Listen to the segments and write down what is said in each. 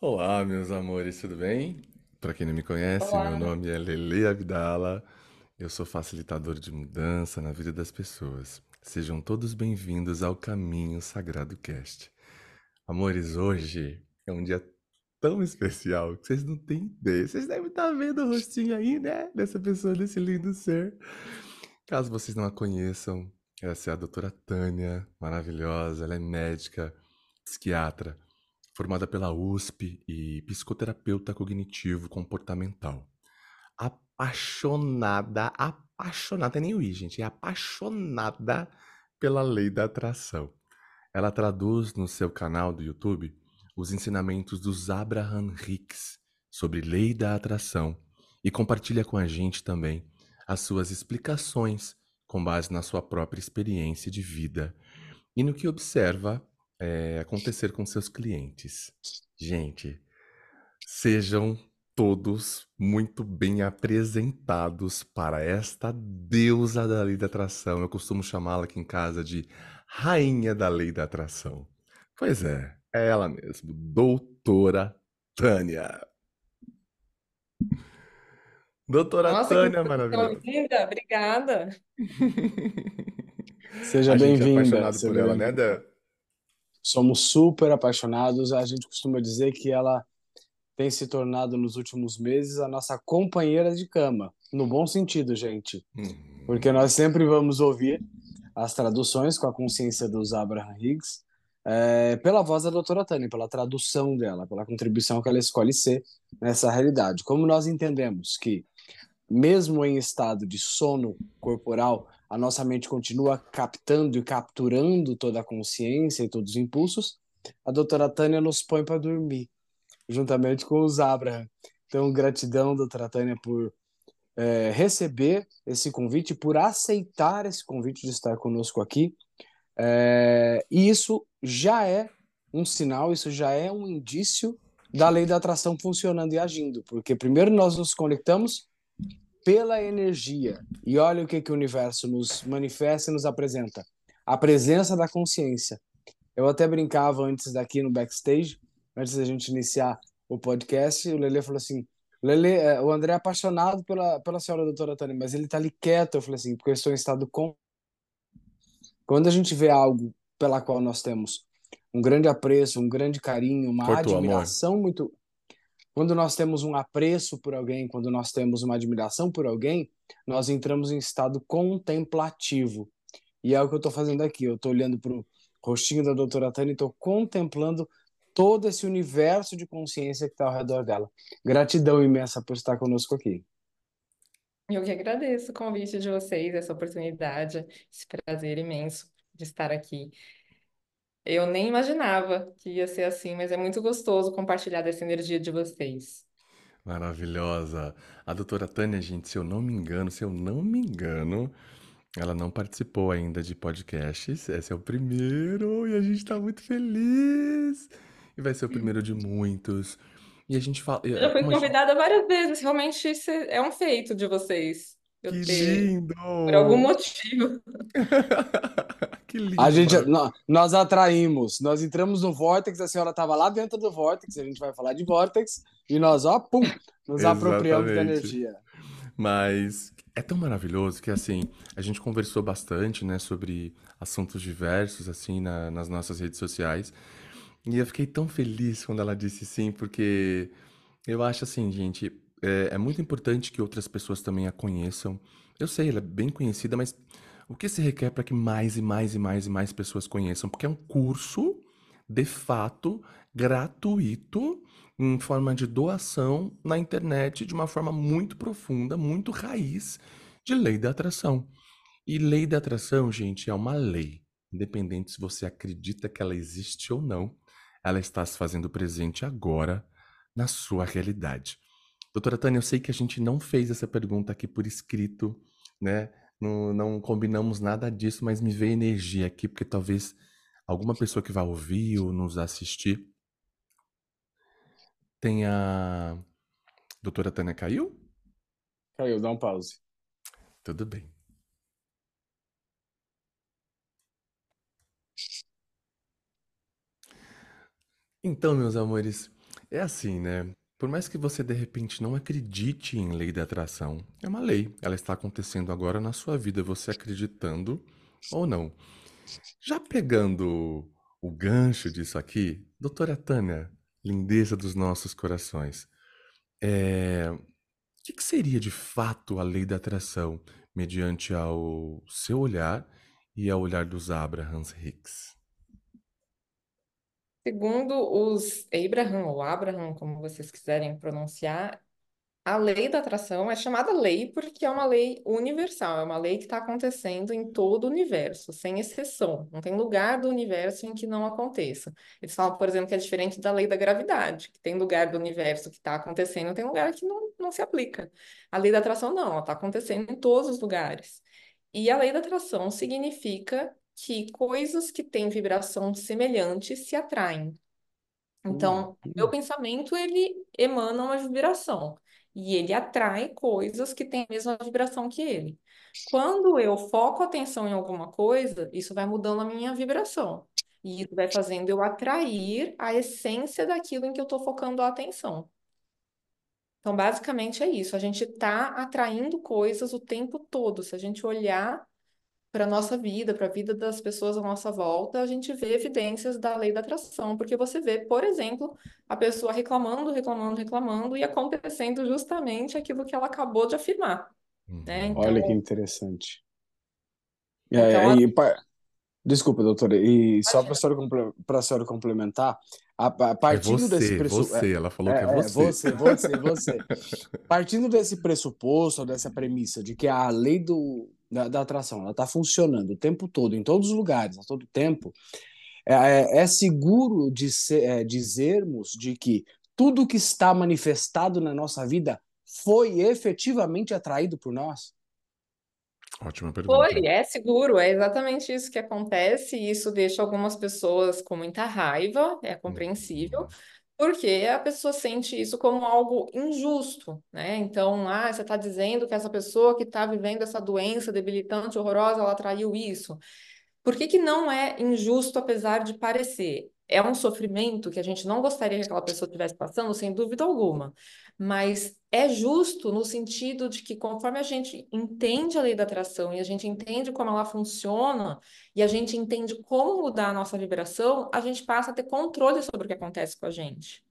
Olá, meus amores, tudo bem? Para quem não me conhece, meu Olá. nome é Lele Abdala. Eu sou facilitador de mudança na vida das pessoas. Sejam todos bem-vindos ao Caminho Sagrado Cast. Amores, hoje é um dia tão especial que vocês não têm ideia. Vocês devem estar vendo o rostinho aí, né? Dessa pessoa, desse lindo ser. Caso vocês não a conheçam, essa é a doutora Tânia, maravilhosa. Ela é médica, psiquiatra, formada pela USP e psicoterapeuta cognitivo comportamental. Apaixonada, apaixonada, é nem o I, gente, é apaixonada pela lei da atração. Ela traduz no seu canal do YouTube os ensinamentos dos Abraham Hicks sobre lei da atração e compartilha com a gente também as suas explicações com base na sua própria experiência de vida e no que observa é, acontecer com seus clientes. Gente, sejam todos muito bem apresentados para esta deusa da lei da atração. Eu costumo chamá-la aqui em casa de Rainha da Lei da Atração. Pois é, é ela mesmo, Doutora Tânia. Doutora Nossa, que Tânia introdução maravilhosa. linda, obrigada. Seja A gente é bem-vinda, apaixonado por ela, né. Dan? Somos super apaixonados. A gente costuma dizer que ela tem se tornado nos últimos meses a nossa companheira de cama, no bom sentido, gente, porque Hum, nós sempre vamos ouvir as traduções com a consciência dos Abraham Higgs, é, pela voz da doutora Tânia, pela tradução dela, pela contribuição que ela escolhe ser nessa realidade. Como nós entendemos que mesmo em estado de sono corporal, a nossa mente continua captando e capturando toda a consciência e todos os impulsos, a doutora Tânia nos põe para dormir, juntamente com os Abraham. Então, gratidão, doutora Tânia, por é, receber esse convite, por aceitar esse convite de estar conosco aqui. É, e isso já é um sinal, isso já é um indício da lei da atração funcionando e agindo, porque primeiro nós nos conectamos pela energia. E olha o que, que o universo nos manifesta e nos apresenta: a presença da consciência. Eu até brincava antes daqui no backstage, antes da gente iniciar o podcast, o Lele falou assim: Lele, é, o André é apaixonado pela, pela senhora doutora Tânia, mas ele tá ali quieto. Eu falei assim: porque eu estou em estado com. Quando a gente vê algo pela qual nós temos um grande apreço, um grande carinho, uma Cortou, amor. admiração muito quando nós temos um apreço por alguém, quando nós temos uma admiração por alguém, nós entramos em estado contemplativo. E é o que eu estou fazendo aqui. Eu estou olhando para o rostinho da doutora Tânia e estou contemplando todo esse universo de consciência que está ao redor dela. Gratidão imensa por estar conosco aqui. Eu que agradeço o convite de vocês, essa oportunidade, esse prazer imenso de estar aqui. Eu nem imaginava que ia ser assim, mas é muito gostoso compartilhar dessa energia de vocês. Maravilhosa. A doutora Tânia, gente, se eu não me engano, se eu não me engano, ela não participou ainda de podcasts. Esse é o primeiro e a gente tá muito feliz. E vai ser o primeiro de muitos. E a gente fala, Eu já fui como a gente... convidada várias vezes, realmente isso é um feito de vocês, eu Que ter, por algum lindo! motivo. Que A lindo, gente, maravilhoso. nó- nós atraímos, nós entramos no Vortex, a senhora estava lá dentro do Vortex, a gente vai falar de Vortex, e nós, ó, pum, nos apropriamos da Exatamente. energia. Mas é tão maravilhoso que assim, a gente conversou bastante, né, sobre assuntos diversos assim na- nas nossas redes sociais. E eu fiquei tão feliz quando ela disse sim, porque eu acho assim, gente, é, é muito importante que outras pessoas também a conheçam. Eu sei, ela é bem conhecida, mas o que se requer para que mais e mais e mais e mais pessoas conheçam? Porque é um curso, de fato, gratuito, em forma de doação na internet, de uma forma muito profunda, muito raiz de lei da atração. E lei da atração, gente, é uma lei. Independente se você acredita que ela existe ou não, ela está se fazendo presente agora na sua realidade. Doutora Tânia, eu sei que a gente não fez essa pergunta aqui por escrito, né? Não, não combinamos nada disso, mas me veio energia aqui, porque talvez alguma pessoa que vai ouvir ou nos assistir tenha. Doutora Tânia caiu? Caiu, dá um pause. Tudo bem. Então, meus amores, É assim, né? Por mais que você de repente não acredite em lei da atração, é uma lei. Ela está acontecendo agora na sua vida, você acreditando ou não. Já pegando o gancho disso aqui, doutora Tânia, lindeza dos nossos corações, é... o que, que seria de fato a lei da atração mediante ao seu olhar e ao olhar dos Abrahams Hicks? Segundo os Abraham ou Abraham, como vocês quiserem pronunciar, a lei da atração é chamada lei porque é uma lei universal, é uma lei que está acontecendo em todo o universo, sem exceção. Não tem lugar do universo em que não aconteça. Eles falam, por exemplo, que é diferente da lei da gravidade, que tem lugar do universo que está acontecendo, tem lugar que não, não se aplica. A lei da atração não, ela está acontecendo em todos os lugares. E a lei da atração significa que coisas que têm vibração semelhante se atraem. Então, Hum, meu pensamento, ele emana uma vibração e ele atrai coisas que têm a mesma vibração que ele. Quando eu foco a atenção em alguma coisa, isso vai mudando a minha vibração. E isso vai fazendo eu atrair a essência daquilo em que eu estou focando a atenção. Então, basicamente é isso. A gente está atraindo coisas o tempo todo. Se a gente olhar para a nossa vida, para a vida das pessoas à nossa volta, a gente vê evidências da lei da atração, porque você vê, por exemplo, a pessoa reclamando, reclamando, reclamando e acontecendo justamente aquilo que ela acabou de afirmar, né? Uhum. olha que Então, interessante. É, então a- e, pa- desculpa, doutora, e só para a senhora, pra senhora complementar, a, a- É partindo desse você, pressuposto. você. Ela falou que é É, é, você. você, você, você. Partindo desse pressuposto, ou dessa premissa de que a lei do, da, da atração ela está funcionando o tempo todo, em todos os lugares, a todo tempo, é, é- é seguro de ser- é, dizermos de que tudo que está manifestado na nossa vida foi efetivamente atraído por nós? Ótima pergunta. Foi, é seguro, é exatamente isso que acontece, e isso deixa algumas pessoas com muita raiva, é compreensível, Uhum. Porque a pessoa sente isso como algo injusto, né? Então, ah, você está dizendo que essa pessoa que está vivendo essa doença debilitante, horrorosa, ela atraiu isso. Por que que não é injusto, apesar de parecer? É um sofrimento que a gente não gostaria que aquela pessoa estivesse passando, sem dúvida alguma. Mas é justo no sentido de que, conforme a gente entende a lei da atração e a gente entende como ela funciona, e a gente entende como mudar a nossa vibração, a gente passa a ter controle sobre o que acontece com a gente.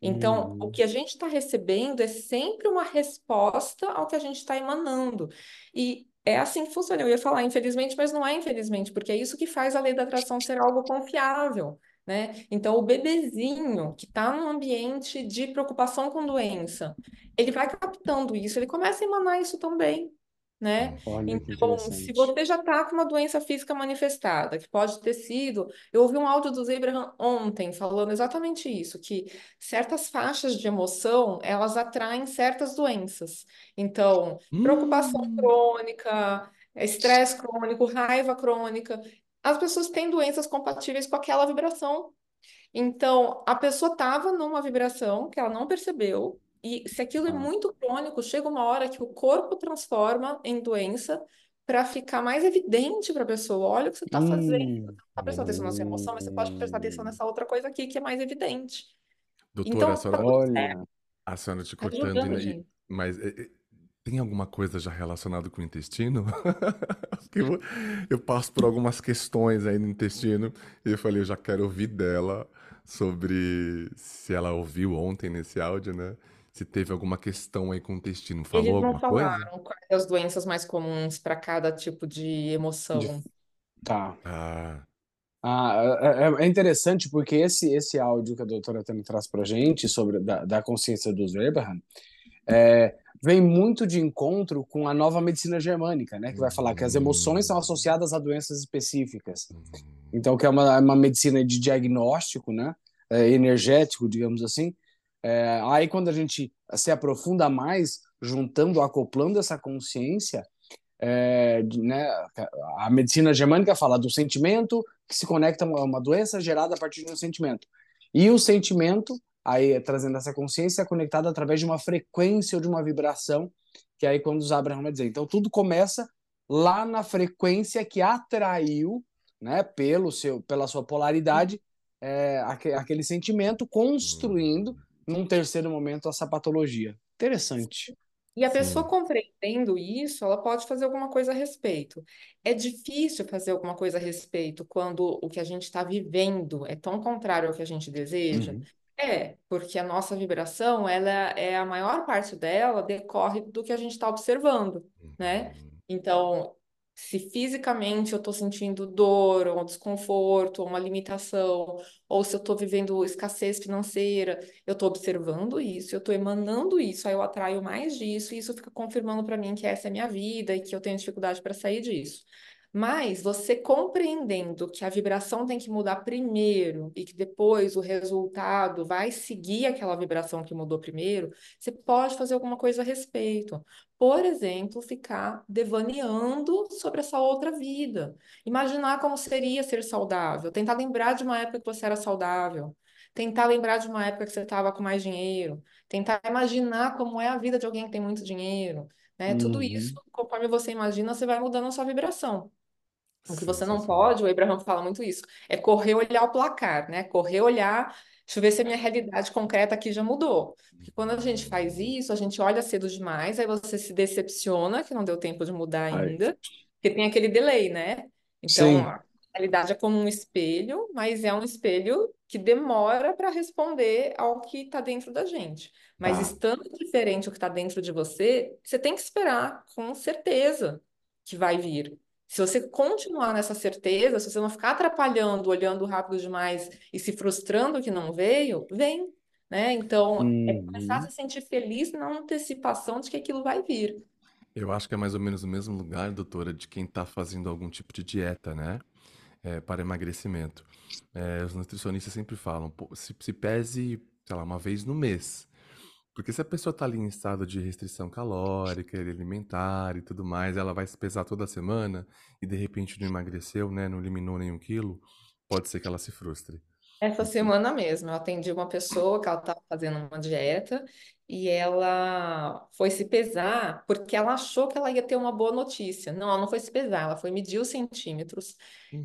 Então, o Uhum. que a gente está recebendo é sempre uma resposta ao que a gente está emanando. E é assim que funciona. Eu ia falar infelizmente, mas não é infelizmente, porque é isso que faz a lei da atração ser algo confiável, né? Então, o bebezinho que está num ambiente de preocupação com doença, ele vai captando isso, ele começa a emanar isso também. Né? Olha que Então, se você já está com uma doença física manifestada, que pode ter sido. Eu ouvi um áudio do Abraham ontem falando exatamente isso, que certas faixas de emoção, elas atraem certas doenças. Então, preocupação Hum. crônica, estresse crônico, raiva crônica, as pessoas têm doenças compatíveis com aquela vibração. Então, a pessoa estava numa vibração que ela não percebeu, e se aquilo é muito crônico, chega uma hora que o corpo transforma em doença para ficar mais evidente para a pessoa. Olha o que você está fazendo. Você Hum. não está prestando atenção na sua emoção, mas você pode prestar atenção nessa outra coisa aqui que é mais evidente. Doutora, a Então, tá senhora, certo. Olha. a senhora te Tá cortando, ajudando, mas tem alguma coisa já relacionada com o intestino? Porque eu, eu passo por algumas questões aí no intestino e eu falei, eu já quero ouvir dela sobre se ela ouviu ontem nesse áudio, né? Se teve alguma questão aí com o intestino. Eles Falou não alguma coisa? falaram quais as doenças mais comuns para cada tipo de emoção. Tá. Ah, Ah, é, é- é interessante porque esse, esse áudio que a doutora Tânia traz para gente sobre da, da consciência dos Abraham é, vem muito de encontro com a nova medicina germânica, né? Que vai falar que as emoções são associadas a doenças específicas. hum, Então, que é uma, uma medicina de diagnóstico, né? É, energético, digamos assim. É, aí, quando a gente se aprofunda mais, juntando, acoplando essa consciência, é, né, a medicina germânica fala do sentimento que se conecta a uma doença gerada a partir de um sentimento. E o sentimento, aí trazendo essa consciência, conectado através de uma frequência ou de uma vibração, que é aí quando os Abraham vai dizer. Então tudo começa lá na frequência que atraiu, né, pelo seu, pela sua polaridade, é, aque- aquele sentimento, construindo hum. num terceiro momento, essa patologia. Interessante. E a pessoa Sim. compreendendo isso, ela pode fazer alguma coisa a respeito. É difícil fazer alguma coisa a respeito quando o que a gente está vivendo é tão contrário ao que a gente deseja. Uhum. É, porque a nossa vibração, ela é a maior parte dela decorre do que a gente está observando, né? Uhum. Então, se fisicamente eu estou sentindo dor, ou um desconforto, ou uma limitação, ou se eu estou vivendo escassez financeira, eu estou observando isso, eu estou emanando isso, aí eu atraio mais disso, e isso fica confirmando para mim que essa é a minha vida e que eu tenho dificuldade para sair disso. Mas você compreendendo que a vibração tem que mudar primeiro e que depois o resultado vai seguir aquela vibração que mudou primeiro, você pode fazer alguma coisa a respeito. Por exemplo, ficar devaneando sobre essa outra vida. Imaginar como seria ser saudável. Tentar lembrar de uma época que você era saudável. Tentar lembrar de uma época que você estava com mais dinheiro. Tentar imaginar como é a vida de alguém que tem muito dinheiro. Né? Tudo isso, Uhum. conforme você imagina, você vai mudando a sua vibração. O que você não pode, o Abraham fala muito isso, é correr olhar o placar, né? Correr olhar, deixa eu ver se a minha realidade concreta aqui já mudou. Porque quando a gente faz isso, a gente olha cedo demais, aí você se decepciona que não deu tempo de mudar Ai. ainda, porque tem aquele delay, né? Então, Sim. a realidade é como um espelho, mas é um espelho que demora para responder ao que está dentro da gente. Mas Tá. estando diferente o que está dentro de você, você tem que esperar com certeza que vai vir. Se você continuar nessa certeza, se você não ficar atrapalhando, olhando rápido demais e se frustrando que não veio, vem, né? Então, é começar a Uhum. se sentir feliz na antecipação de que aquilo vai vir. Eu acho que é mais ou menos o mesmo lugar, doutora, de quem está fazendo algum tipo de dieta, né? É, para emagrecimento. É, os nutricionistas sempre falam, se, se pese, sei lá, uma vez no mês. Porque se a pessoa está ali em estado de restrição calórica, alimentar e tudo mais, ela vai se pesar toda semana e de repente não emagreceu, né? Não eliminou nenhum quilo, pode ser que ela se frustre. Essa semana mesmo, eu atendi uma pessoa que ela estava fazendo uma dieta e ela foi se pesar porque ela achou que ela ia ter uma boa notícia. Não, ela não foi se pesar, ela foi medir os centímetros,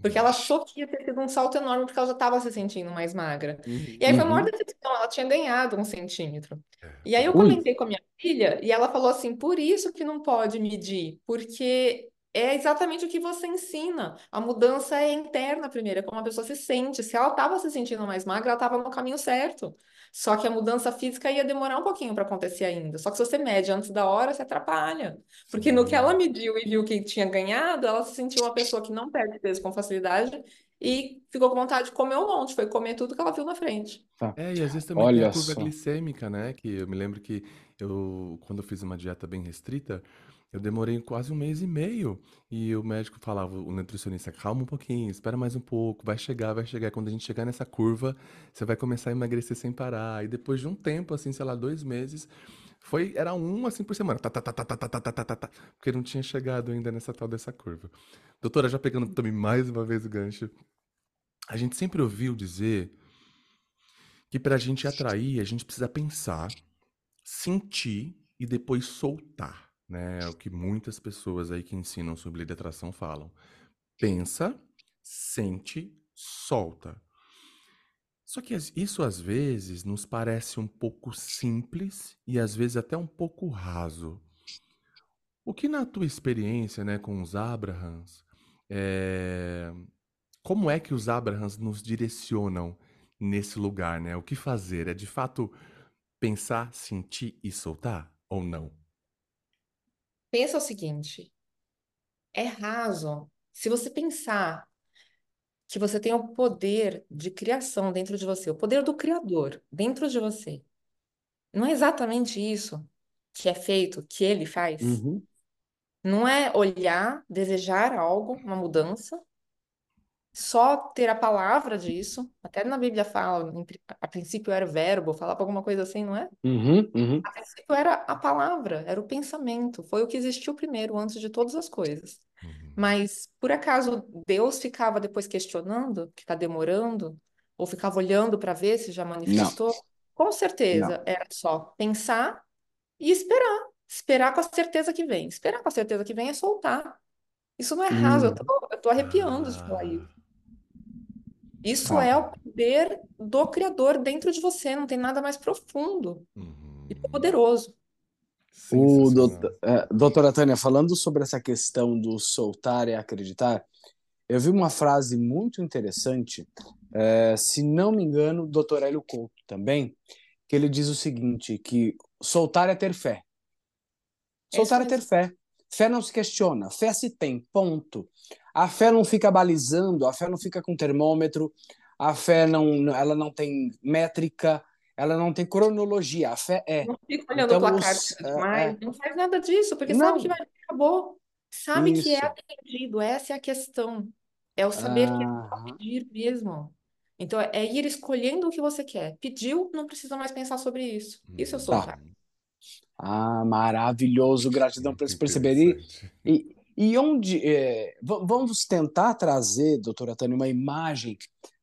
porque uhum, ela achou que ia ter sido um salto enorme porque ela já estava se sentindo mais magra. E aí foi uma maior Uhum. decepção, ela tinha ganhado um centímetro. é, E aí eu Ui. comentei com a minha filha e ela falou assim: por isso que não pode medir, porque é exatamente o que você ensina. A mudança é interna primeiro, é como a pessoa se sente. Se ela estava se sentindo mais magra, ela estava no caminho certo. Só que a mudança física ia demorar um pouquinho para acontecer ainda. Só que se você mede antes da hora, você atrapalha. Porque no que ela mediu e viu que tinha ganhado, ela se sentiu uma pessoa que não perde peso com facilidade e ficou com vontade de comer um monte. Foi comer tudo que ela viu na frente. Tá. É, e às vezes também tem a Olha curva só. glicêmica, né? Que eu me lembro que eu, quando eu fiz uma dieta bem restrita, eu demorei quase um mês e meio. E o médico falava, o nutricionista, calma um pouquinho, espera mais um pouco, vai chegar, vai chegar. Quando a gente chegar nessa curva, você vai começar a emagrecer sem parar. E depois de um tempo, assim, sei lá, dois meses, foi, era um assim por semana. Tá, tá, tá, tá, tá, tá, tá, tá, tá, tá, tá, porque não tinha chegado ainda nessa tal dessa curva. Doutora, já pegando também mais uma vez o gancho, a gente sempre ouviu dizer que para a gente atrair, a gente precisa pensar, sentir e depois soltar, né? É o que muitas pessoas aí que ensinam sobre lei de atração falam. Pensa, sente, solta. Só que isso às vezes nos parece um pouco simples e às vezes até um pouco raso. O que na tua experiência, né, com os Abrahams, é, como é que os Abrahams nos direcionam nesse lugar, né? O que fazer? É de fato pensar, sentir e soltar? Ou não? Pensa o seguinte: é raso. Se você pensar que você tem o poder de criação dentro de você, o poder do Criador dentro de você, não é exatamente isso que é feito, que ele faz? Uhum. Não é olhar, desejar algo, uma mudança, só ter a palavra disso. Até na Bíblia fala, a princípio era o verbo, falava alguma coisa assim, não é? Uhum. Uhum. A princípio era a palavra, era o pensamento, foi o que existiu primeiro, antes de todas as coisas. Uhum. Mas, por acaso, Deus ficava depois questionando, que está demorando, ou ficava olhando para ver se já Não. manifestou? Com Não. certeza, era só pensar e esperar. Esperar com a certeza que vem. Esperar com a certeza que vem é soltar. Isso não é raso, eu Uhum. tô, eu tô arrepiando de falar isso. Ah, Isso Tá. é o poder do Criador dentro de você, não tem nada mais profundo e Uhum. poderoso. O doutor, é, doutora Tânia, falando sobre essa questão do soltar e acreditar, eu vi uma frase muito interessante, é, se não me engano, do doutor Hélio Couto também, que ele diz o seguinte, que soltar é ter fé. É Soltar é ter mesmo. fé. Fé não se questiona, fé se tem, ponto. A fé não fica balizando, a fé não fica com termômetro, a fé não, ela não tem métrica, ela não tem cronologia, a fé é. Não fica olhando o Então, placar os, de é, demais, é, não faz nada disso, porque sabe que não, vai acabou. Sabe que é isso. atendido, essa é a questão. É o saber que é pedir mesmo. Então, é ir escolhendo o que você quer. Pediu, não precisa mais pensar sobre isso. Isso é Uhum. soltar. Ah, maravilhoso, gratidão por perceber. E, e, e onde. é, va- vamos tentar trazer, doutora Tânia, uma imagem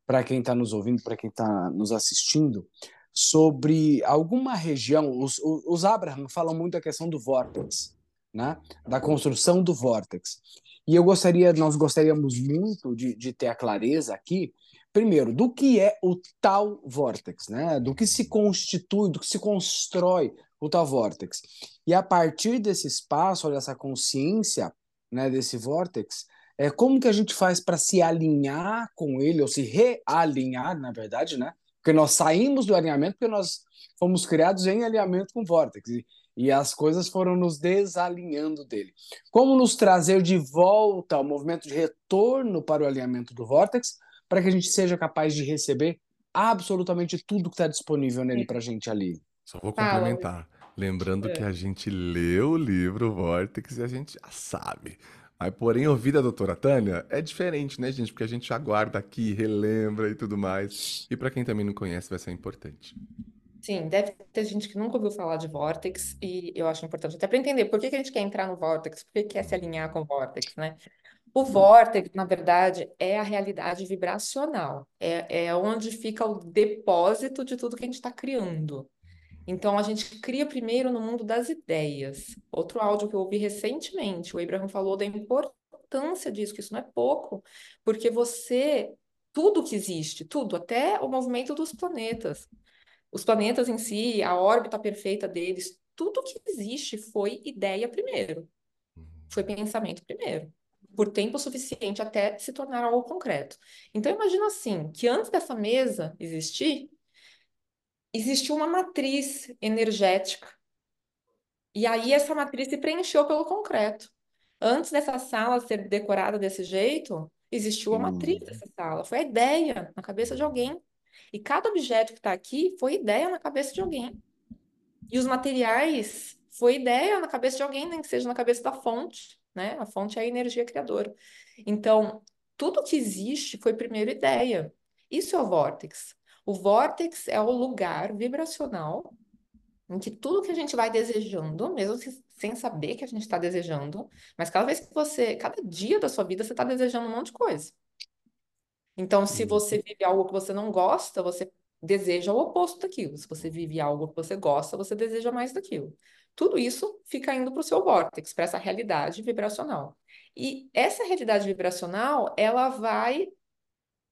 para quem está nos ouvindo, para quem está nos assistindo, sobre alguma região. Os, os, os Abraham falam muito da questão do vórtex, né? da construção do vórtex. E eu gostaria, nós gostaríamos muito de, de ter a clareza aqui, primeiro, do que é o tal vórtex, né? do que se constitui, do que se constrói o tal vórtex. E a partir desse espaço, dessa consciência né, desse vórtex, é, como que a gente faz para se alinhar com ele, ou se realinhar, na verdade, né? Porque nós saímos do alinhamento porque nós fomos criados em alinhamento com o vórtex. E, e as coisas foram nos desalinhando dele. Como nos trazer de volta ao movimento de retorno para o alinhamento do vórtex, para que a gente seja capaz de receber absolutamente tudo que está disponível nele para a gente ali. Só vou complementar. Lembrando que É. a gente leu o livro Vórtex e a gente já sabe. Mas, porém, ouvir da doutora Tânia é diferente, né, gente? Porque a gente aguarda aqui, relembra e tudo mais. E para quem também não conhece, vai ser importante. Sim, deve ter gente que nunca ouviu falar de Vortex e eu acho importante até para entender por que que a gente quer entrar no Vortex, por que quer se alinhar com o Vortex, né? O Vortex, na verdade, é a realidade vibracional, é, é onde fica o depósito de tudo que a gente está criando. Então, a gente cria primeiro no mundo das ideias. Outro áudio que eu ouvi recentemente, o Abraham falou da importância disso, que isso não é pouco, porque você, tudo que existe, tudo, até o movimento dos planetas, os planetas em si, a órbita perfeita deles, tudo que existe foi ideia primeiro, foi pensamento primeiro, por tempo suficiente até se tornar algo concreto. Então, imagina assim, que antes dessa mesa existir, existiu uma matriz energética. E aí essa matriz se preencheu pelo concreto. Antes dessa sala ser decorada desse jeito, existiu a matriz Hum. dessa sala. Foi a ideia na cabeça de alguém. E cada objeto que está aqui foi ideia na cabeça de alguém. E os materiais foi ideia na cabeça de alguém, nem que seja na cabeça da fonte, né? A fonte é a energia criadora. Então, tudo que existe foi primeiro ideia. Isso é o vórtex. O vórtex é o lugar vibracional em que tudo que a gente vai desejando, mesmo se- sem saber que a gente está desejando, mas cada vez que você, cada dia da sua vida, você está desejando um monte de coisa. Então, se Hum. você vive algo que você não gosta, você deseja o oposto daquilo. Se você vive algo que você gosta, você deseja mais daquilo. Tudo isso fica indo para o seu vórtex, para essa realidade vibracional. E essa realidade vibracional, ela vai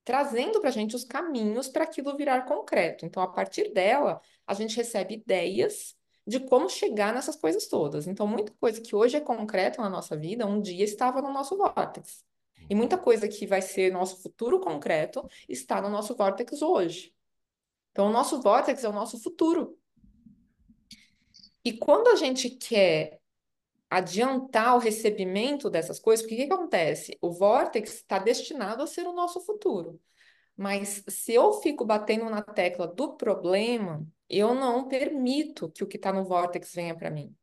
trazendo para a gente os caminhos para aquilo virar concreto. Então, a partir dela, a gente recebe ideias de como chegar nessas coisas todas. Então, muita coisa que hoje é concreta na nossa vida, um dia estava no nosso vórtex. E muita coisa que vai ser nosso futuro concreto está no nosso vórtex hoje. Então, o nosso vórtex é o nosso futuro. E quando a gente quer adiantar o recebimento dessas coisas, porque o que que acontece? O vórtex está destinado a ser o nosso futuro. Mas se eu fico batendo na tecla do problema, eu não permito que o que está no vórtex venha para mim.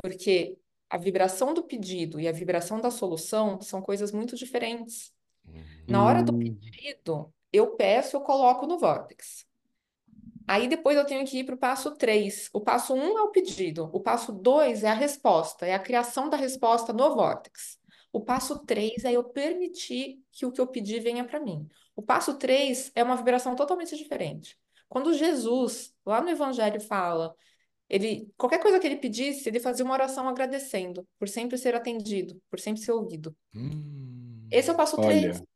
Porque a vibração do pedido e a vibração da solução são coisas muito diferentes. Na hora do Hum. pedido, eu peço, eu coloco no vórtex. Aí depois eu tenho que ir para o passo 3. O passo 1 é o pedido. O passo 2 é a resposta, é a criação da resposta no vórtex. O passo 3 é eu permitir que o que eu pedi venha para mim. O passo 3 é uma vibração totalmente diferente. Quando Jesus, lá no Evangelho, fala, ele, qualquer coisa que ele pedisse, ele fazia uma oração agradecendo por sempre ser atendido, por sempre ser ouvido. Hum. Esse é o passo 3. Olha,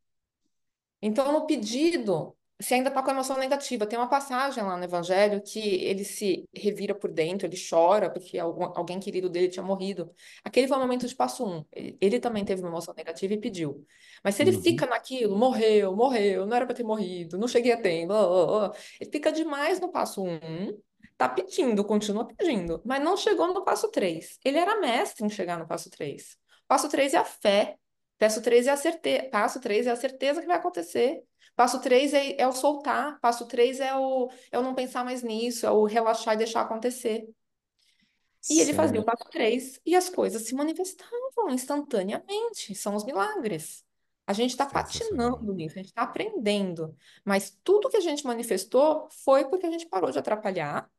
Então, no pedido, se ainda está com emoção negativa. Tem uma passagem lá no Evangelho que ele se revira por dentro, ele chora porque alguém querido dele tinha morrido. Aquele foi o momento de passo um. Ele, ele também teve uma emoção negativa e pediu. Mas se ele Uhum. fica naquilo, morreu, morreu, não era para ter morrido, não cheguei a tempo, blá, blá, blá, ele fica demais no passo um, tá pedindo, continua pedindo, mas não chegou no passo três. Ele era mestre em chegar no passo três. Passo três é a fé. Passo três é a certeza. Passo três é a certeza que vai acontecer. Passo três é, é o soltar. Passo três é o, é o não pensar mais nisso, é o relaxar e deixar acontecer. E ele fazia o passo três e as coisas se manifestavam instantaneamente. São os milagres. A gente está patinando nisso, a gente está aprendendo. Mas tudo que a gente manifestou foi porque a gente parou de atrapalhar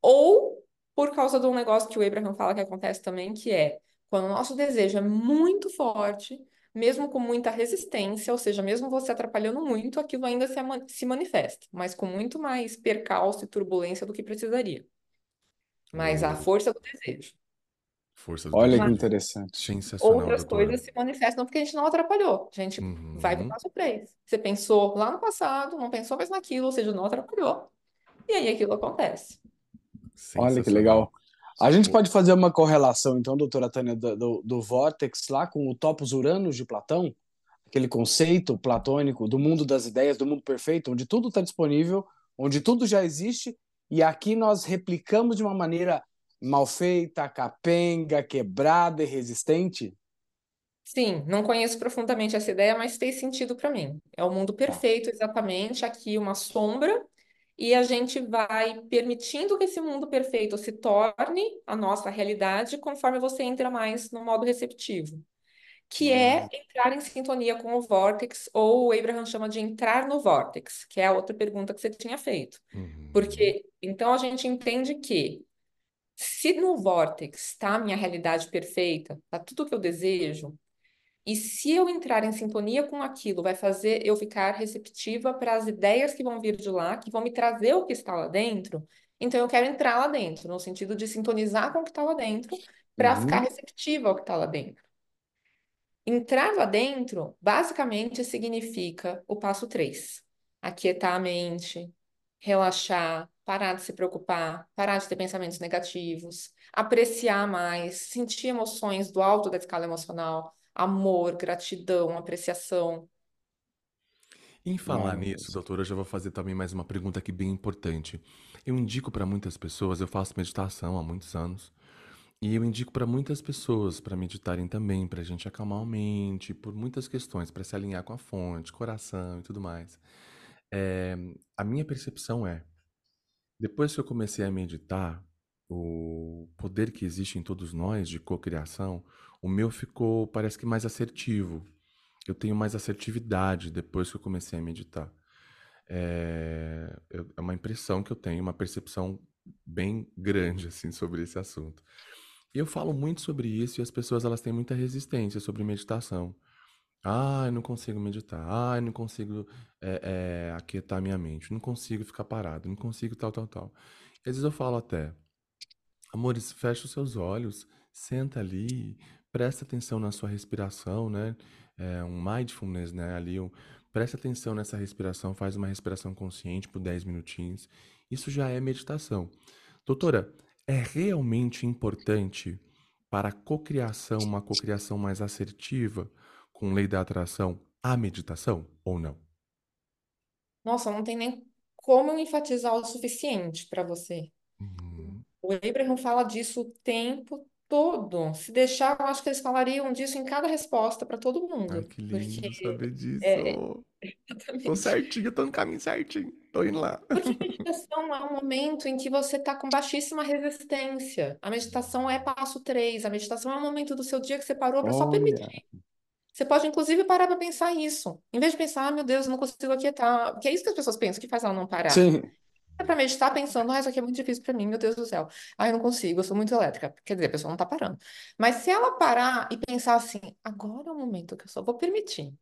ou por causa de um negócio que o Abraham fala que acontece também, que é quando o nosso desejo é muito forte, mesmo com muita resistência, ou seja, mesmo você atrapalhando muito, aquilo ainda se, se manifesta, mas com muito mais percalço e turbulência do que precisaria. Mas a Uou, força do desejo. força do Olha que desejo. interessante. Sensacional, Outras doutora. coisas se manifestam porque a gente não atrapalhou. A gente vai para o Uhum. passo três. Você pensou lá no passado, não pensou mais naquilo, ou seja, não atrapalhou. E aí aquilo acontece. Olha que legal. A gente pode fazer uma correlação, então, doutora Tânia, do, do, do Vortex lá com o Topos Uranos de Platão? Aquele conceito platônico do mundo das ideias, do mundo perfeito, onde tudo está disponível, onde tudo já existe, e aqui nós replicamos de uma maneira mal feita, capenga, quebrada e resistente? Sim, não conheço profundamente essa ideia, mas fez sentido para mim. É o mundo Tá. perfeito, exatamente, aqui uma sombra, e a gente vai permitindo que esse mundo perfeito se torne a nossa realidade conforme você entra mais no modo receptivo, que é Hum, entrar em sintonia com o vórtex, ou o Abraham chama de entrar no vórtex, que é a outra pergunta que você tinha feito. Uhum. Porque então a gente entende que se no vórtex está a minha realidade perfeita, está tudo que eu desejo, e se eu entrar em sintonia com aquilo, vai fazer eu ficar receptiva para as ideias que vão vir de lá, que vão me trazer o que está lá dentro. Então eu quero entrar lá dentro, no sentido de sintonizar com o que está lá dentro, para ficar uhum. receptiva ao que está lá dentro. Entrar lá dentro, basicamente, significa o passo 3. Aquietar a mente, relaxar, parar de se preocupar, parar de ter pensamentos negativos, apreciar mais, sentir emoções do alto da escala emocional, amor, gratidão, apreciação. Em falar nisso, Maravilhoso. doutora, eu já vou fazer também mais uma pergunta aqui bem importante. Eu indico para muitas pessoas, eu faço meditação há muitos anos, e eu indico para muitas pessoas para meditarem também, para a gente acalmar a mente, por muitas questões, para se alinhar com a fonte, coração e tudo mais. É, a minha percepção é, depois que eu comecei a meditar, o poder que existe em todos nós de cocriação, o meu ficou, parece que mais assertivo. Eu tenho mais assertividade depois que eu comecei a meditar. É, é uma impressão que eu tenho, uma percepção bem grande assim sobre esse assunto. E eu falo muito sobre isso e as pessoas elas têm muita resistência sobre meditação. Ah, eu não consigo meditar. Ah, eu não consigo é, é, aquietar minha mente. Não consigo ficar parado. Não consigo tal, tal, tal. E às vezes eu falo até, amores, fecha os seus olhos, senta ali, presta atenção na sua respiração, né? É um mindfulness, né? Ali, um, presta atenção nessa respiração, faz uma respiração consciente por 10 minutinhos. Isso já é meditação. Doutora, é realmente importante para a cocriação, uma cocriação mais assertiva, com lei da atração, a meditação ou não? Nossa, não tem nem como eu enfatizar o suficiente para você. Uhum. O Abraham fala disso o tempo todo. Se deixar, eu acho que eles falariam disso em cada resposta para todo Ai, mundo. que lindo Porque saber disso. é, Tô exatamente. certinho, tô no caminho certinho. Tô indo lá. Porque meditação é um momento em que você está com baixíssima resistência. A meditação é passo 3. A meditação é um momento do seu dia que você parou para só permitir. Você pode, inclusive, parar para pensar isso. Em vez de pensar, ah, meu Deus, eu não consigo aquietar. Porque é isso que as pessoas pensam, que faz ela não parar. sim, para meditar pensando, ah, isso aqui é muito difícil para mim, meu Deus do céu. Ah, eu não consigo, eu sou muito elétrica. Quer dizer, a pessoa não está parando. Mas se ela parar e pensar assim, agora é o momento que eu só vou permitir.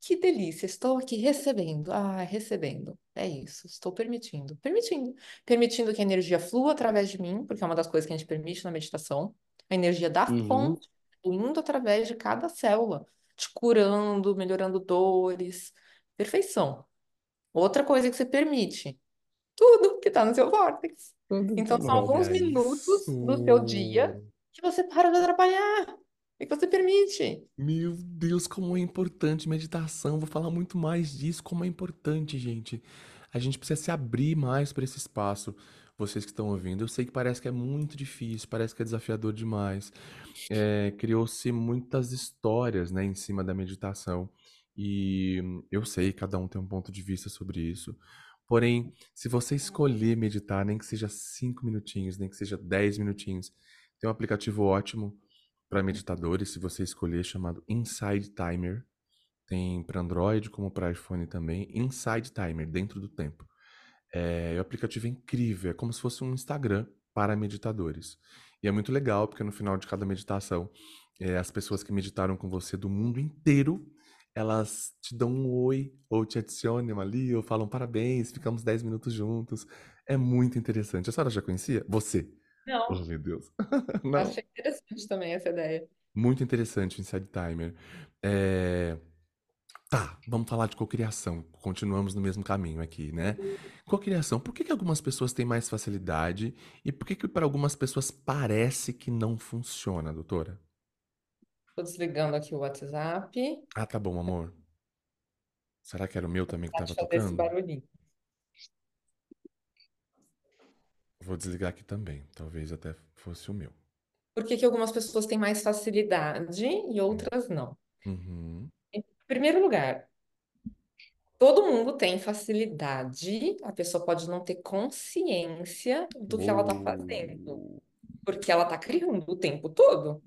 Que delícia, estou aqui recebendo. Ah, recebendo. É isso, estou permitindo. Permitindo. Permitindo que a energia flua através de mim, porque é uma das coisas que a gente permite na meditação. A energia da uhum, fonte, fluindo através de cada célula, te curando, melhorando dores. Perfeição. Outra coisa que você permite, tudo que está no seu vórtice. Tudo que tá Então, no são alguns minutos do seu dia isso. que você para de atrapalhar e que você permite. Meu Deus, como é importante meditação. Vou falar muito mais disso, como é importante, gente. A gente precisa se abrir mais para esse espaço. Vocês que estão ouvindo, eu sei que parece que é muito difícil, parece que é desafiador demais. É, criou-se muitas histórias, né, em cima da meditação. E eu sei, cada um tem um ponto de vista sobre isso. Porém, se você escolher meditar, nem que seja cinco minutinhos, nem que seja 10 minutinhos, tem um aplicativo ótimo para meditadores, se você escolher, chamado Inside Timer. Tem para Android como para iPhone também. Inside Timer, dentro do tempo. É, o aplicativo é incrível, é como se fosse um Instagram para meditadores. E é muito legal, porque no final de cada meditação, é, as pessoas que meditaram com você do mundo inteiro, elas te dão um oi, ou te adicionam ali, ou falam parabéns, ficamos 10 minutos juntos. É muito interessante. A senhora já conhecia? Você? Oh, Não, meu Deus. eu Não. achei interessante também essa ideia. Muito interessante o Inside Timer. É, Tá, vamos falar de cocriação. Continuamos no mesmo caminho aqui, né? Cocriação, por que que algumas pessoas têm mais facilidade e por que que para algumas pessoas parece que não funciona, doutora? Tô desligando aqui o WhatsApp. Ah, tá bom, amor. Será que era o meu também que tava fazer esse tocando? barulhinho. Vou desligar aqui também. Talvez até fosse o meu. Por que que algumas pessoas têm mais facilidade e outras não? Uhum. Em primeiro lugar, todo mundo tem facilidade, a pessoa pode não ter consciência do que ela está fazendo, porque ela está criando o tempo todo.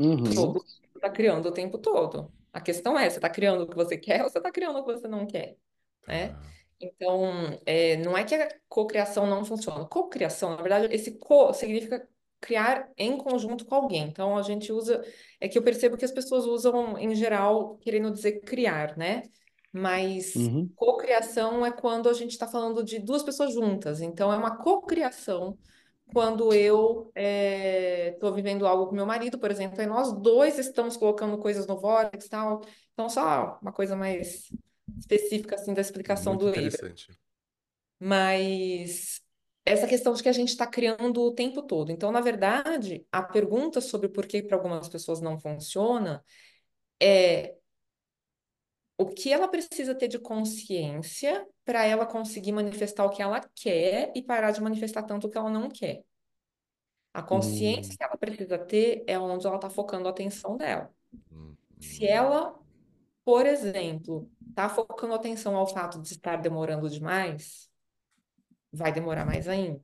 Uhum. Todo mundo está criando o tempo todo. A questão é, você está criando o que você quer ou você está criando o que você não quer, né? Tá. Então, é, não é que a cocriação não funciona. Cocriação, na verdade, esse co significa criar em conjunto com alguém. Então, a gente usa, é que eu percebo que as pessoas usam, em geral, querendo dizer criar, né? Mas Uhum. cocriação é quando a gente está falando de duas pessoas juntas. Então, é uma cocriação quando eu estou vivendo algo com meu marido, por exemplo, e nós dois estamos colocando coisas no Vortex e tal. Então, só uma coisa mais específica assim da explicação Muito do interessante. Mas essa questão de que a gente está criando o tempo todo. Então, na verdade, a pergunta sobre por que para algumas pessoas não funciona é o que ela precisa ter de consciência para ela conseguir manifestar o que ela quer e parar de manifestar tanto o que ela não quer. A consciência Hum. que ela precisa ter é onde ela está focando a atenção dela. Se Uhum. ela, por exemplo, está focando a atenção ao fato de estar demorando demais, vai demorar mais ainda.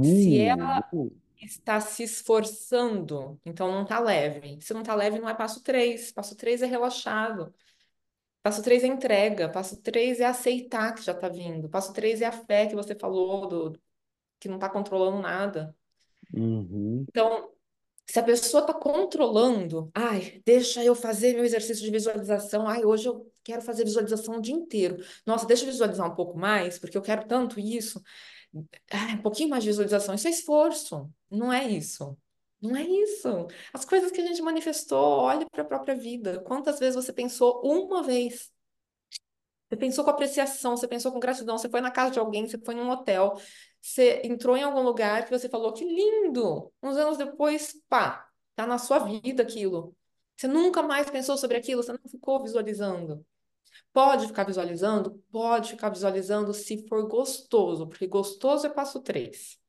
Se ela Uh, está se esforçando, então não está leve. Se não está leve, não é passo 3. Passo 3 é relaxado. Passo 3 é entrega. Passo 3 é aceitar que já está vindo. Passo 3 é a fé que você falou, do, que não está controlando nada. uhum. Então, se a pessoa está controlando, ai, deixa eu fazer meu exercício de visualização. Ai, hoje eu quero fazer visualização o dia inteiro. Nossa, deixa eu visualizar um pouco mais, porque eu quero tanto isso. Ai, um pouquinho mais de visualização. Isso é esforço. Não é isso. Não é isso. As coisas que a gente manifestou, olhe para a própria vida. Quantas vezes você pensou uma vez? Você pensou com apreciação, você pensou com gratidão, você foi na casa de alguém, você foi num hotel, você entrou em algum lugar que você falou, que lindo! Uns anos depois, pá, tá na sua vida aquilo. Você nunca mais pensou sobre aquilo, você não ficou visualizando. Pode ficar visualizando? Pode ficar visualizando se for gostoso, porque gostoso é passo 3.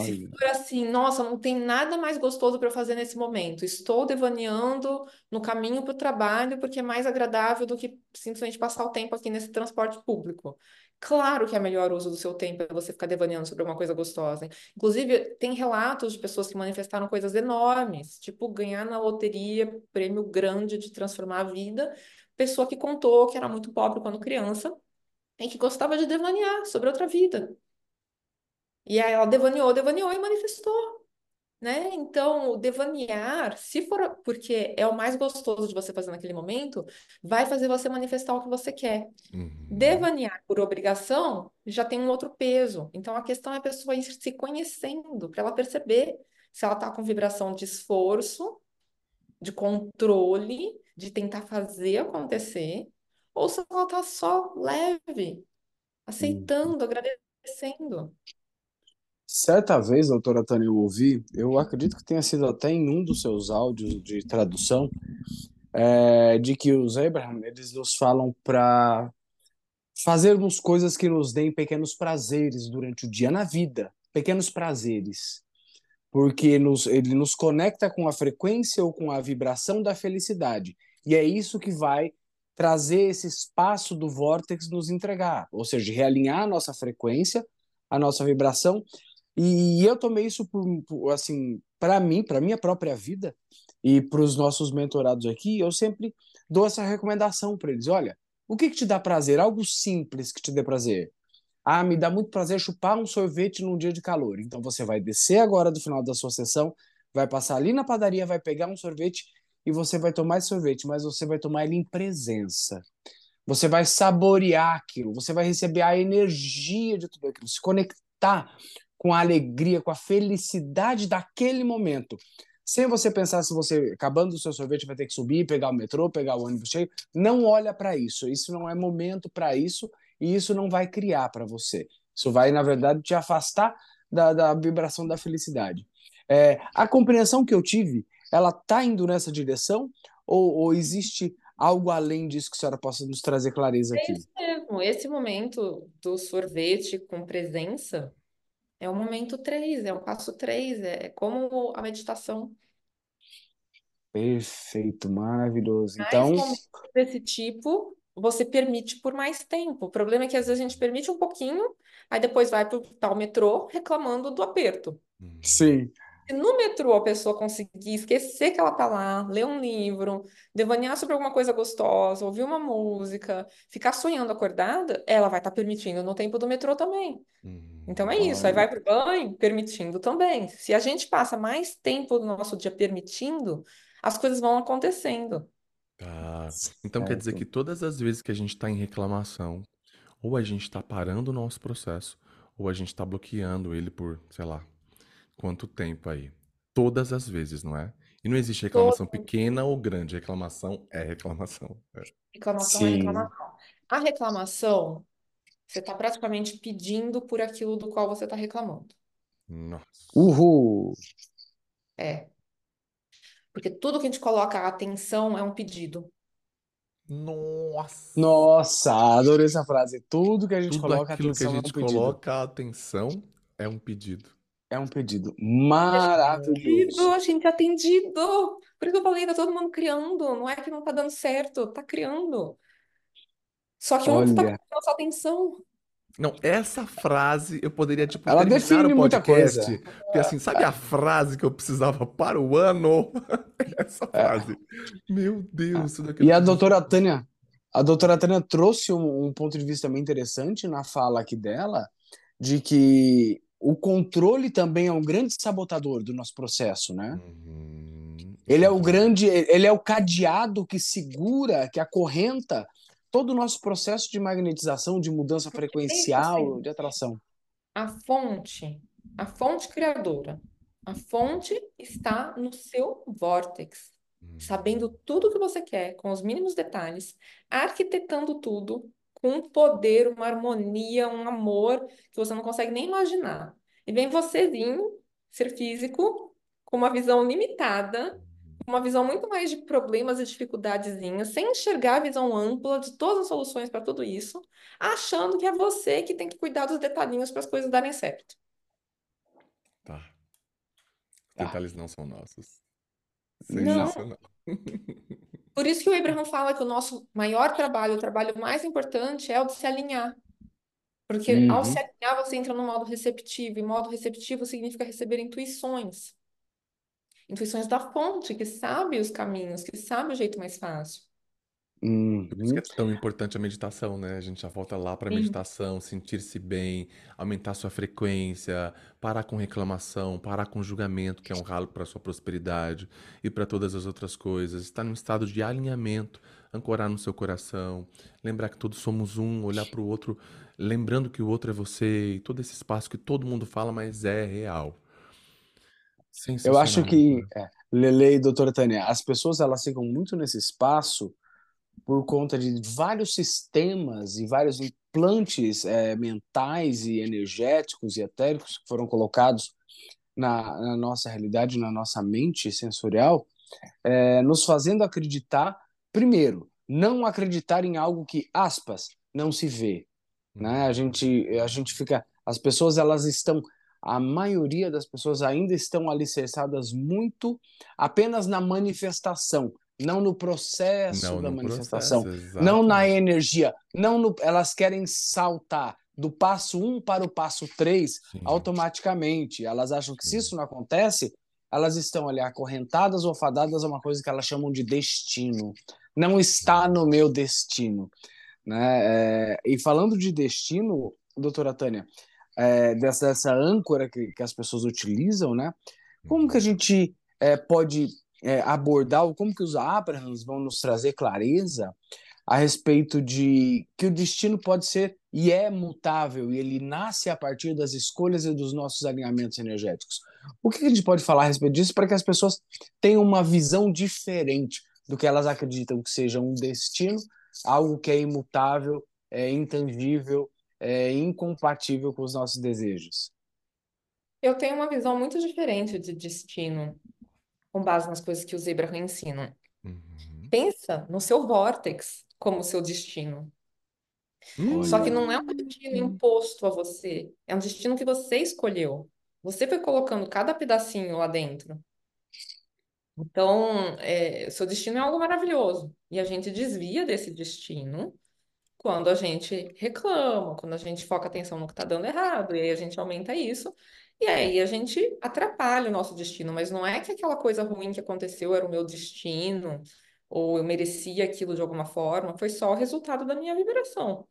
Se Olha. for assim, nossa, não tem nada mais gostoso para fazer nesse momento. Estou devaneando no caminho para o trabalho porque é mais agradável do que simplesmente passar o tempo aqui nesse transporte público. Claro que é melhor uso do seu tempo é você ficar devaneando sobre uma coisa gostosa. Inclusive, tem relatos de pessoas que manifestaram coisas enormes, tipo ganhar na loteria, prêmio grande de transformar a vida. Pessoa que contou que era muito pobre quando criança e que gostava de devanear sobre outra vida. E aí ela devaneou, devaneou e manifestou, né? Então, o devanear, se for porque é o mais gostoso de você fazer naquele momento, vai fazer você manifestar o que você quer. Uhum. Devanear por obrigação já tem um outro peso. Então, a questão é a pessoa ir se conhecendo para ela perceber se ela está com vibração de esforço, de controle, de tentar fazer acontecer, ou se ela tá só leve, Hum. aceitando, agradecendo. Certa vez, doutora Tânia, eu ouvi, eu acredito que tenha sido até em um dos seus áudios de tradução, é, de que os Abraham, eles nos falam para fazermos coisas que nos deem pequenos prazeres durante o dia na vida, pequenos prazeres, porque nos, ele nos conecta com a frequência ou com a vibração da felicidade, e é isso que vai trazer esse espaço do vórtex nos entregar, ou seja, realinhar a nossa frequência, a nossa vibração, e eu tomei isso por, por assim, para mim, para minha própria vida e para os nossos mentorados aqui, eu sempre dou essa recomendação para eles, olha, o que, que te dá prazer? Algo simples que te dê prazer. Ah, me dá muito prazer chupar um sorvete num dia de calor. Então você vai descer agora do final da sua sessão, vai passar ali na padaria, vai pegar um sorvete e você vai tomar esse sorvete, mas você vai tomar ele em presença. Você vai saborear aquilo, você vai receber a energia de tudo aquilo, se conectar com a alegria, com a felicidade daquele momento. Sem você pensar se você, acabando o seu sorvete, vai ter que subir, pegar o metrô, pegar o ônibus cheio. Não olha para isso. Isso não é momento para isso e isso não vai criar para você. Isso vai, na verdade, te afastar da, da vibração da felicidade. É, a compreensão que eu tive, ela está indo nessa direção ou, ou, existe algo além disso que a senhora possa nos trazer clareza aqui? É isso mesmo. Esse momento do sorvete com presença é o momento 3, é o passo 3, é como a meditação. Perfeito, maravilhoso. Mais Então, desse tipo, você permite por mais tempo. O problema é que às vezes a gente permite um pouquinho, aí depois vai para o tal metrô reclamando do aperto. sim, Se no metrô a pessoa conseguir esquecer que ela tá lá, ler um livro, devanear sobre alguma coisa gostosa, ouvir uma música, ficar sonhando acordada, ela vai estar permitindo no tempo do metrô também. Então é isso, aí vai pro banho permitindo também. Se a gente passa mais tempo do nosso dia permitindo, as coisas vão acontecendo. Tá. Então quer dizer certo. que todas as vezes que a gente está em reclamação, ou a gente está parando o nosso processo, ou a gente está bloqueando ele por, sei lá, quanto tempo aí. Todas as vezes, não é? E não existe reclamação pequena ou grande. Reclamação é reclamação. É. Reclamação é Sim. reclamação. A reclamação, você está praticamente pedindo por aquilo do qual você está reclamando. Nossa. Uhul! É. Porque tudo que a gente coloca a atenção é um pedido. Nossa. Nossa, adorei essa frase. Tudo que a gente Tudo coloca aquilo que a atenção é um gente pedido. coloca a atenção é um pedido. É um pedido Pedido, maravilhoso. a gente é atendido. Por isso que eu falei, tá todo mundo criando. Não é que não tá dando certo, tá criando. Só que um tá Olha, pedindo a sua atenção. Não, essa frase eu poderia, tipo, ela terminar define o muita podcast. coisa. Porque assim, sabe a frase que eu precisava para o ano? Essa frase. Meu Deus, tudo aquilo E a doutora Tânia, a doutora Tânia trouxe um, um ponto de vista bem interessante na fala aqui dela, de que o controle também é um grande sabotador do nosso processo, né? Uhum, Ele é o grande, ele é o cadeado que segura, que acorrenta todo o nosso processo de magnetização, de mudança frequencial, assim, de atração. a fonte, a fonte criadora, a fonte está no seu vórtex, sabendo uhum, tudo que você quer, com os mínimos detalhes, arquitetando tudo com um poder, uma harmonia, um amor que você não consegue nem imaginar. E vem vocêzinho, ser físico, com uma visão limitada, uma visão muito mais de problemas e dificuldadezinhas, sem enxergar a visão ampla de todas as soluções para tudo isso, achando que é você que tem que cuidar dos detalhinhos para as coisas darem certo. Tá. Os Tá. detalhes não são nossos. Não. Sensacional. Por isso que o Abraham fala que o nosso maior trabalho, o trabalho mais importante é o de se alinhar. Porque ao Uhum. se alinhar, você entra no modo receptivo, e modo receptivo significa receber intuições. Intuições da fonte, que sabe os caminhos, que sabe o jeito mais fácil. Por isso que Uhum. é tão importante a meditação, né? A gente já volta lá para meditação, sentir-se bem, aumentar sua frequência, parar com reclamação, parar com julgamento, que é um ralo para sua prosperidade e para todas as outras coisas. Estar num estado de alinhamento, ancorar no seu coração, lembrar que todos somos um, olhar para o outro, lembrando que o outro é você e todo esse espaço que todo mundo fala, mas é real. Eu acho que, é, Lele e doutora Tânia, as pessoas elas ficam muito nesse espaço por conta de vários sistemas e vários implantes é, mentais e energéticos e etéricos que foram colocados na, na nossa realidade, na nossa mente sensorial, é, nos fazendo acreditar, primeiro, não acreditar em algo que, aspas, não se vê. Né? A, gente, a gente fica. As pessoas elas estão a maioria das pessoas ainda estão alicerçadas muito apenas na manifestação, não no processo Não da no manifestação, processo, não na energia, não no, elas querem saltar do passo 1 para o passo 3 Sim, automaticamente. Elas acham que se sim. isso não acontece, elas estão ali acorrentadas ou fadadas a uma coisa que elas chamam de destino. Não está no meu destino. Né? É, e falando de destino, doutora Tânia, é, dessa, dessa âncora que, que as pessoas utilizam, né? Como que a Uhum. gente é, pode é, abordar, ou como que os Abrahams vão nos trazer clareza a respeito de que o destino pode ser e é mutável, e ele nasce a partir das escolhas e dos nossos alinhamentos energéticos. O que a gente pode falar a respeito disso para que as pessoas tenham uma visão diferente do que elas acreditam que seja um destino, algo que é imutável, é intangível, é incompatível com os nossos desejos? Eu tenho uma visão muito diferente de destino, com base nas coisas que os Abraham ensinam. Uhum. Pensa no seu vórtex como seu destino. Só que não é um destino imposto a você, é um destino que você escolheu. Você foi colocando cada pedacinho lá dentro. Então, é, seu destino é algo maravilhoso. E a gente desvia desse destino quando a gente reclama, quando a gente foca atenção no que está dando errado, e aí a gente aumenta isso, e aí a gente atrapalha o nosso destino. Mas não é que aquela coisa ruim que aconteceu era o meu destino, ou eu merecia aquilo de alguma forma, foi só o resultado da minha vibração.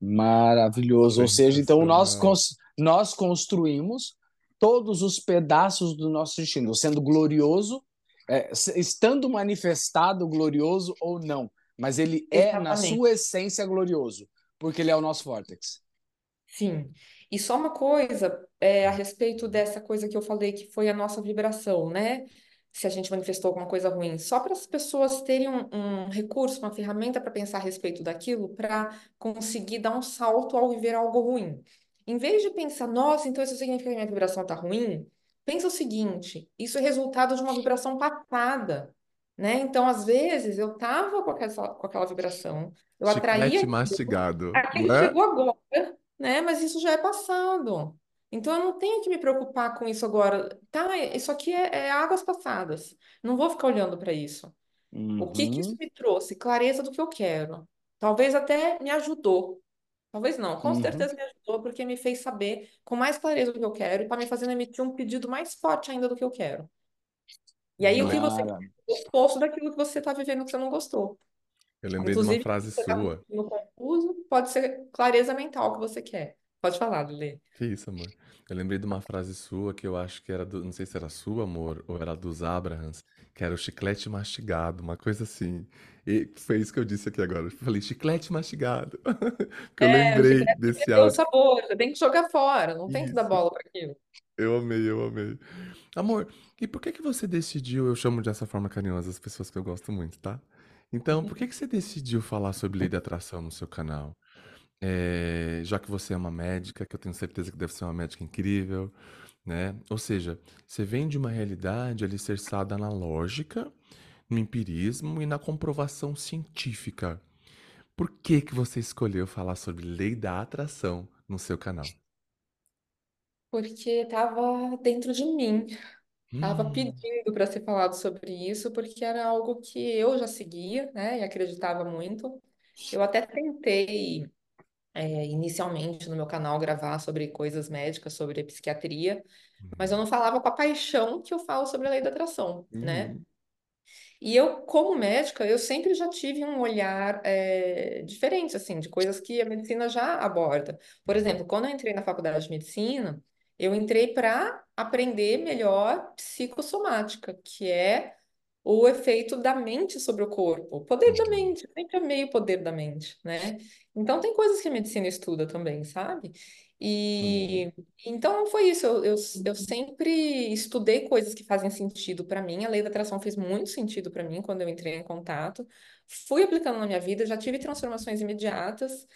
Maravilhoso. Ou seja, então nós, Sensacional. cons nós construímos todos os pedaços do nosso destino, sendo glorioso, é, estando manifestado glorioso ou não. Mas ele é, na Exatamente. sua essência, glorioso, porque ele é o nosso vórtex. Sim. E só uma coisa é, a respeito dessa coisa que eu falei que foi a nossa vibração, né? Se a gente manifestou alguma coisa ruim, só para as pessoas terem um, um recurso, uma ferramenta para pensar a respeito daquilo, para conseguir dar um salto ao viver algo ruim. Em vez de pensar, nossa, então isso significa que minha vibração está ruim, pensa o seguinte: isso é resultado de uma vibração passada, né? Então, às vezes, eu estava com aquela, com aquela vibração, eu atraía Chiclete aquilo, mastigado, aquilo não é? chegou agora né? Mas isso já é passado. Então eu não tenho que me preocupar com isso agora. Tá, isso aqui é, é águas passadas. Não vou ficar olhando para isso. O que que isso Uhum, me trouxe? Clareza do que eu quero. Talvez até me ajudou. Talvez não, com uhum. certeza me ajudou, porque me fez saber com mais clareza o que eu quero e está me fazendo emitir um pedido mais forte ainda do que eu quero. E aí o que você é o oposto daquilo que você está vivendo que você não gostou. Eu lembrei de uma Inclusive, se frase está sua. no confuso, pode ser clareza mental que você quer. Pode falar, Lili. Que isso, amor? Eu lembrei de uma frase sua que eu acho que era do, não sei se era sua, amor, ou era dos Abrahams, que era o chiclete mastigado, uma coisa assim. E foi isso que eu disse aqui agora. Eu falei chiclete mastigado. Porque eu É, o lembrei desse perdeu o áudio. sabor, você tem que jogar fora, não tem que dar Isso. bola para aquilo. Eu amei, eu amei. Amor, e por que que você decidiu, eu chamo dessa forma carinhosa as pessoas que eu gosto muito, tá? Então, por que que você decidiu falar sobre lei da atração no seu canal? É, já que você é uma médica, que eu tenho certeza que deve ser uma médica incrível, né? Ou seja, você vem de uma realidade alicerçada na lógica, no empirismo e na comprovação científica. Por que que você escolheu falar sobre lei da atração no seu canal? Porque estava dentro de mim, estava Hum, pedindo para ser falado sobre isso, porque era algo que eu já seguia, né, e acreditava muito. Eu até tentei, é, inicialmente no meu canal, gravar sobre coisas médicas, sobre psiquiatria, mas eu não falava com a paixão que eu falo sobre a lei da atração, né? uhum, E eu, como médica, eu sempre já tive um olhar eh, diferente, assim, de coisas que a medicina já aborda. Por exemplo, quando eu entrei na faculdade de medicina, eu entrei para aprender melhor psicossomática, que é o efeito da mente sobre o corpo. O poder da Uhum. mente, sempre amei o poder da mente, né? Então tem coisas que a medicina estuda também, sabe? Uhum. E então foi isso. Eu, eu, eu sempre estudei coisas que fazem sentido para mim. A lei da atração fez muito sentido para mim quando eu entrei em contato. Fui aplicando na minha vida, já tive transformações imediatas.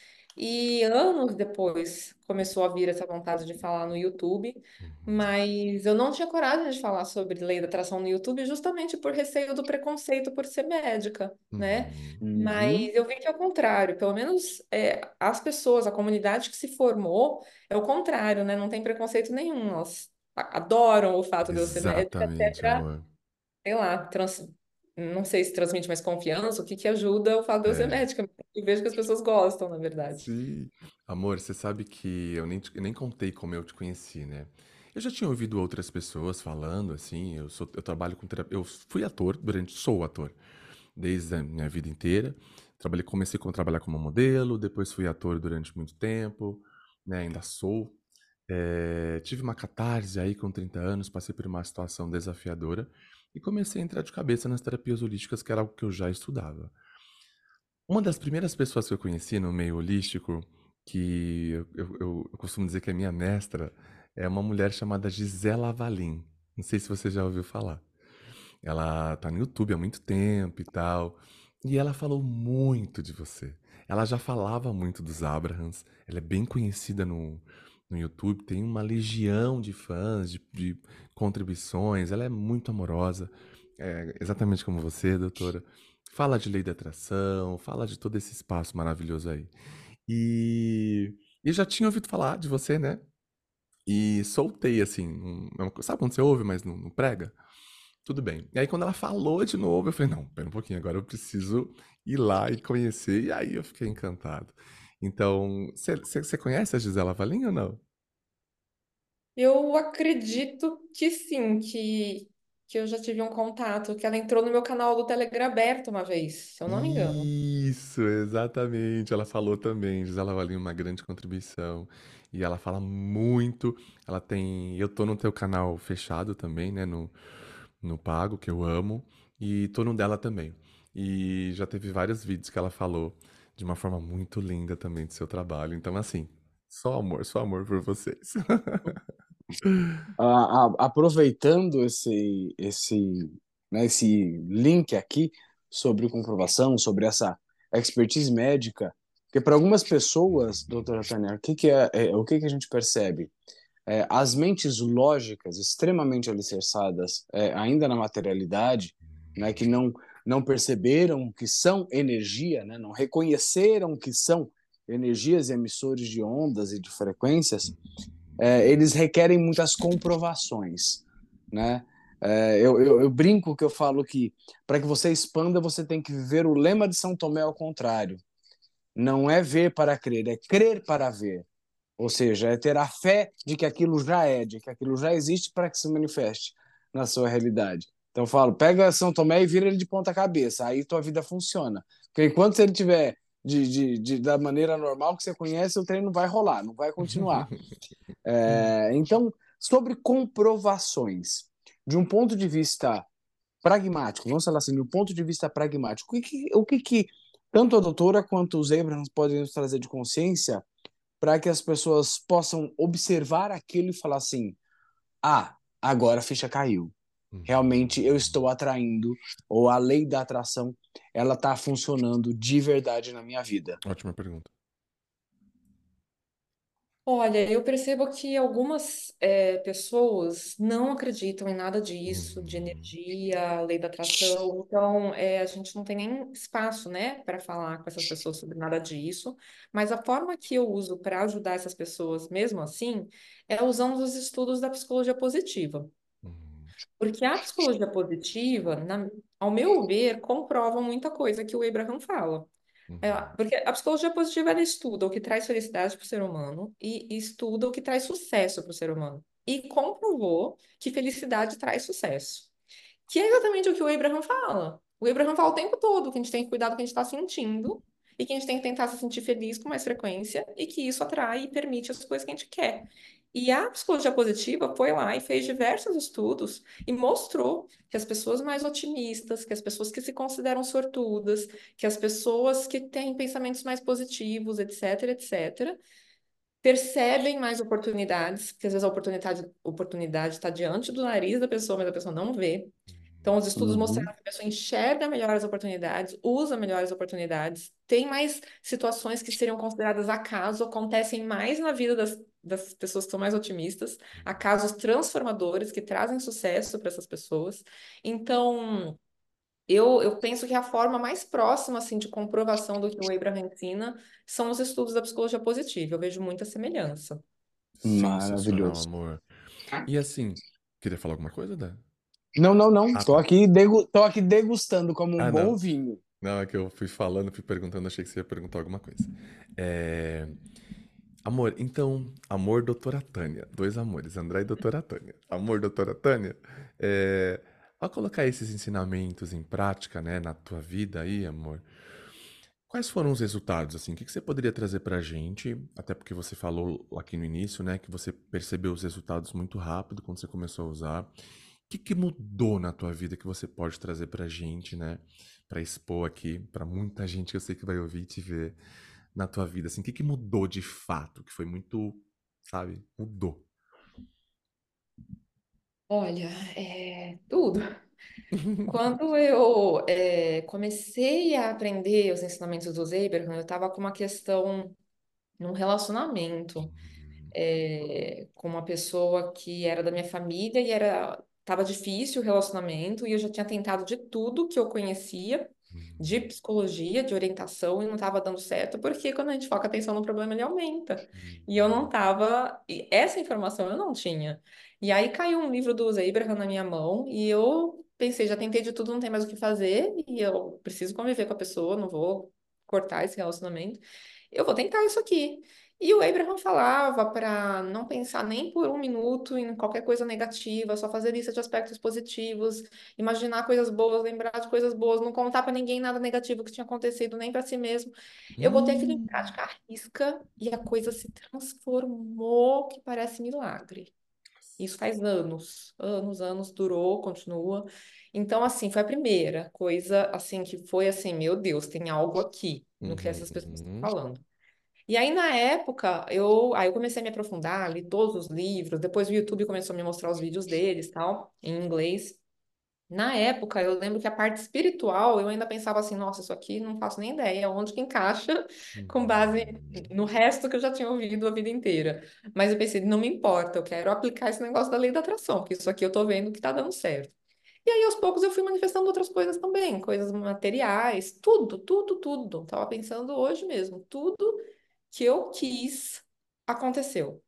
E anos depois começou a vir essa vontade de falar no YouTube, Uhum. mas eu não tinha coragem de falar sobre lei da atração no YouTube justamente por receio do preconceito por ser médica, né? Uhum. Mas eu vi que é o contrário, pelo menos é, as pessoas, a comunidade que se formou, é o contrário, né? Não tem preconceito nenhum, elas adoram o fato de eu ser médica, até para, sei lá, trans- não sei se transmite mais confiança, o que que ajuda o fato de eu ser É. médica. E vejo que as pessoas gostam, na verdade. Sim. Amor, você sabe que eu nem, eu nem contei como eu te conheci, né? Eu já tinha ouvido outras pessoas falando, assim, eu sou, eu trabalho com terapia, eu fui ator durante, sou ator desde a minha vida inteira. Trabalhei, comecei a trabalhar como modelo, depois fui ator durante muito tempo, né? Ainda sou. É, tive uma catarse aí com 30 anos, passei por uma situação desafiadora e comecei a entrar de cabeça nas terapias holísticas, que era algo que eu já estudava. Uma das primeiras pessoas que eu conheci no meio holístico, que eu, eu- eu- costumo dizer que é minha mestra, é uma mulher chamada Gisela Valim. Não sei se você já ouviu falar. Ela tá no YouTube há muito tempo e tal. E ela falou muito de você. Ela já falava muito dos Abrahams. Ela é bem conhecida no, no YouTube, tem uma legião de fãs, de, de contribuições. Ela é muito amorosa, é, exatamente como você, doutora. Fala de lei da atração, fala de todo esse espaço maravilhoso aí. E, e já tinha ouvido falar de você, né? E soltei assim, um- é sabe quando você ouve, mas não, não prega? Tudo bem. E aí, quando ela falou de novo, eu falei: não, pera um pouquinho, agora eu preciso ir lá e conhecer. E aí eu fiquei encantado. Então, você conhece a Gisela Valim ou não? Eu acredito que sim, que, que eu já tive um contato, que ela entrou no meu canal do Telegram aberto uma vez, se eu não me engano. Isso, exatamente. Ela falou também. Gisela Valim, uma grande contribuição. E ela fala muito. Ela tem. Eu tô no teu canal fechado também, né? No, no Pago, que eu amo. E tô no dela também. E já teve vários vídeos que ela falou de uma forma muito linda também do seu trabalho. Então, assim, só amor, só amor por vocês. A- a- aproveitando esse, esse, né, esse link aqui sobre comprovação, sobre essa expertise médica, porque para algumas pessoas, doutora Tânia, o que que é, é- o que que a gente percebe? É, as mentes lógicas, extremamente alicerçadas é, ainda na materialidade, né, que não, não perceberam que são energia, né, não reconheceram que são energias e emissores de ondas e de frequências, é, eles requerem muitas comprovações, né? É, eu, eu, eu brinco que eu falo que para que você expanda, você tem que viver o lema de São Tomé ao contrário. Não é ver para crer, é crer para ver. Ou seja, é ter a fé de que aquilo já é, de que aquilo já existe para que se manifeste na sua realidade. Então eu falo, pega São Tomé e vira ele de ponta cabeça, aí tua vida funciona. Porque enquanto ele tiver de, de, de, da maneira normal que você conhece, o treino não vai rolar, não vai continuar. É, então, sobre comprovações, de um ponto de vista pragmático, vamos falar assim, de um ponto de vista pragmático, o que, o que, que tanto a doutora quanto os Abrams podem nos trazer de consciência para que as pessoas possam observar aquilo e falar assim: ah, agora a ficha caiu. Realmente eu estou atraindo, ou a lei da atração, ela está funcionando de verdade na minha vida. Ótima pergunta. Olha, eu percebo que algumas é, pessoas não acreditam em nada disso, de Uhum. energia, lei da atração, então é, a gente não tem nem espaço, né, para falar com essas pessoas sobre nada disso, mas a forma que eu uso para ajudar essas pessoas, mesmo assim, é usando os estudos da psicologia positiva. Porque a psicologia positiva, na- ao meu ver, comprova muita coisa que o Abraham fala. É, Uhum. porque a psicologia positiva ela estuda o que traz felicidade para o ser humano e estuda o que traz sucesso para o ser humano. E comprovou que felicidade traz sucesso. Que é exatamente o que o Abraham fala. O Abraham fala o tempo todo que a gente tem que cuidar do que a gente está sentindo e que a gente tem que tentar se sentir feliz com mais frequência e que isso atrai e permite as coisas que a gente quer. E a psicologia positiva foi lá e fez diversos estudos e mostrou que as pessoas mais otimistas, que as pessoas que se consideram sortudas, que as pessoas que têm pensamentos mais positivos, etc, etc, percebem mais oportunidades, porque às vezes a oportunidade oportunidade está diante do nariz da pessoa, mas a pessoa não vê. Então, os estudos Uhum. mostraram que a pessoa enxerga melhor as oportunidades, usa melhores oportunidades, tem mais situações que seriam consideradas acaso, acontecem mais na vida das, das pessoas que são mais otimistas, acasos transformadores que trazem sucesso para essas pessoas. Então, eu, eu penso que a forma mais próxima assim, de comprovação do que o Abraham ensina são os estudos da psicologia positiva. Eu vejo muita semelhança. Maravilhoso. amor. E assim, queria falar alguma coisa, Dan? Não, não, não. Ah, Tô tá. aqui, degu... Tô aqui degustando como um Ah, bom não. vinho. Não, é que eu fui falando, fui perguntando, achei que você ia perguntar alguma coisa. É... Amor, então, amor, doutora Tânia. Dois amores, André e doutora Tânia. Amor, doutora Tânia, é... ao colocar esses ensinamentos em prática, né, na tua vida aí, amor, quais foram os resultados, assim? O que que você poderia trazer pra gente? Até porque você falou aqui no início, né, que você percebeu os resultados muito rápido quando você começou a usar. O que que mudou na tua vida que você pode trazer pra gente, né? Pra expor aqui, pra muita gente que eu sei que vai ouvir e te ver na tua vida, assim, o que que mudou de fato, que foi muito, sabe, mudou. Olha, é tudo. Quando eu é, comecei a aprender os ensinamentos do Abraham, eu estava com uma questão num relacionamento é, com uma pessoa que era da minha família e era tava difícil o relacionamento e eu já tinha tentado de tudo que eu conhecia de psicologia, de orientação e não estava dando certo, porque quando a gente foca atenção no problema, ele aumenta. E eu não tava, e essa informação eu não tinha. E aí caiu um livro do Abraham na minha mão e eu pensei, já tentei de tudo, não tem mais o que fazer e eu preciso conviver com a pessoa, não vou cortar esse relacionamento. Eu vou tentar isso aqui. E o Abraham falava para não pensar nem por um minuto em qualquer coisa negativa, só fazer lista de aspectos positivos, imaginar coisas boas, lembrar de coisas boas, não contar para ninguém nada negativo que tinha acontecido, nem para si mesmo. Eu botei aquilo em Hum. prática à risca e a coisa se transformou, que parece milagre. Isso faz anos, anos, anos, durou, continua. Então, assim, foi a primeira coisa, assim, que foi assim, meu Deus, tem algo aqui no que essas pessoas estão Uhum. falando. E aí, na época, eu, aí eu comecei a me aprofundar, li todos os livros, depois o YouTube começou a me mostrar os vídeos deles, tal, em inglês. Na época, eu lembro que a parte espiritual, eu ainda pensava assim, nossa, isso aqui não faço nem ideia onde que encaixa com base no resto que eu já tinha ouvido a vida inteira. Mas eu pensei, não me importa, eu quero aplicar esse negócio da lei da atração, porque isso aqui eu tô vendo que tá dando certo. E aí, aos poucos, eu fui manifestando outras coisas também, coisas materiais, tudo, tudo, tudo. Tava pensando hoje mesmo, tudo que eu quis aconteceu.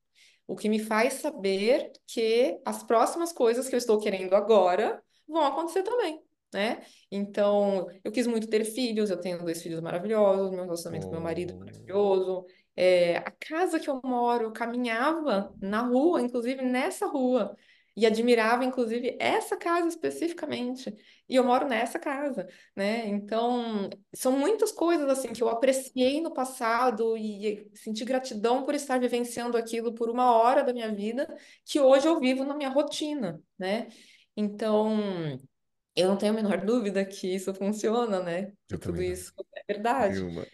O que me faz saber que as próximas coisas que eu estou querendo agora vão acontecer também, né? Então, eu quis muito ter filhos, eu tenho dois filhos maravilhosos, meu relacionamento com meu marido é Oh. maravilhoso. É, a casa que eu moro, eu caminhava na rua, inclusive nessa rua, e admirava, inclusive, essa casa especificamente. E eu moro nessa casa, né? Então, são muitas coisas assim que eu apreciei no passado e senti gratidão por estar vivenciando aquilo por uma hora da minha vida, que hoje eu vivo na minha rotina, né? Então, eu não tenho a menor dúvida que isso funciona, né? Que tudo isso é verdade. Nenhuma.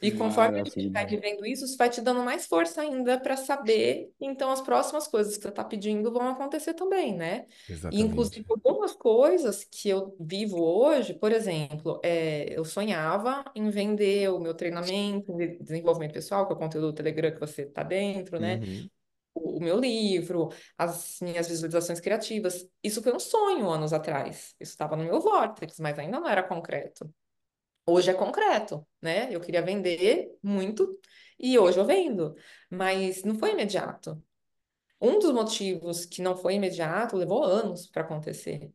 E conforme a gente vai Maravilha. vivendo isso, isso vai te dando mais força ainda para saber, então as próximas coisas que você está pedindo vão acontecer também, né? E Exatamente. inclusive algumas coisas que eu vivo hoje, por exemplo, é, eu sonhava em vender o meu treinamento de desenvolvimento pessoal, que é o conteúdo do Telegram que você está dentro, né? Uhum. O, o meu livro, as minhas visualizações criativas. Isso foi um sonho anos atrás. Isso estava no meu vórtice, mas ainda não era concreto. Hoje é concreto, né? Eu queria vender muito e hoje eu vendo, mas não foi imediato. Um dos motivos que não foi imediato levou anos para acontecer.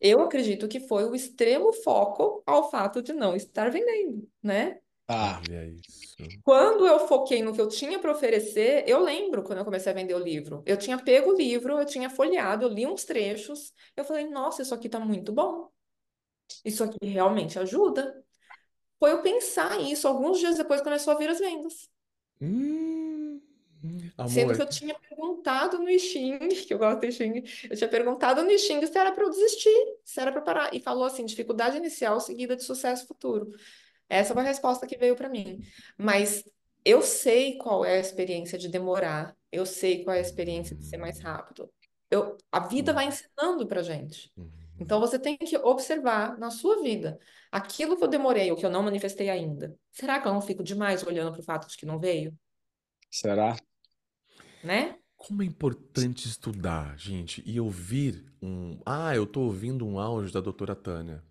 Eu acredito que foi o extremo foco ao fato de não estar vendendo, né? Ah, Olha isso. Quando eu foquei no que eu tinha para oferecer, eu lembro quando eu comecei a vender o livro. Eu tinha pego o livro, eu tinha folheado, eu li uns trechos, eu falei, nossa, isso aqui tá muito bom. Isso aqui realmente ajuda. Foi eu pensar isso, alguns dias depois começou a vir as vendas. Hum. Sendo Amor, que eu tinha perguntado no Xing, que eu gosto do Xing, eu tinha perguntado no Xing se era para eu desistir, se era para parar. E falou assim: dificuldade inicial seguida de sucesso futuro. Essa foi a resposta que veio para mim. Mas eu sei qual é a experiência de demorar, eu sei qual é a experiência de ser mais rápido. Eu, a vida vai ensinando para gente. Então você tem que observar na sua vida aquilo que eu demorei, o que eu não manifestei ainda. Será que eu não fico demais olhando para o fato de que não veio? Será? Né? Como é importante estudar, gente, e ouvir um. Ah, eu estou ouvindo um áudio da doutora Tânia.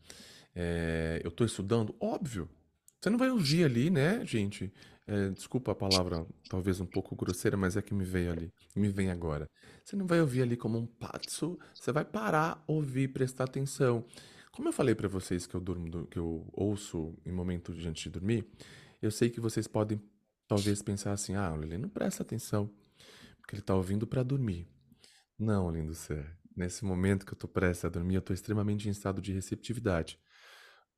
É, eu estou estudando? Óbvio. Você não vai ouvir ali, né, gente? É, desculpa a palavra talvez um pouco grosseira, mas é que me veio ali, me vem agora. Você não vai ouvir ali como um patso, você vai parar, ouvir, prestar atenção. Como eu falei para vocês que eu durmo, que eu ouço em momento de antes de dormir, eu sei que vocês podem talvez pensar assim: "Ah, Lelê não presta atenção, porque ele tá ouvindo para dormir". Não, lindo ser. Nesse momento que eu tô prestes a dormir, eu tô extremamente em estado de receptividade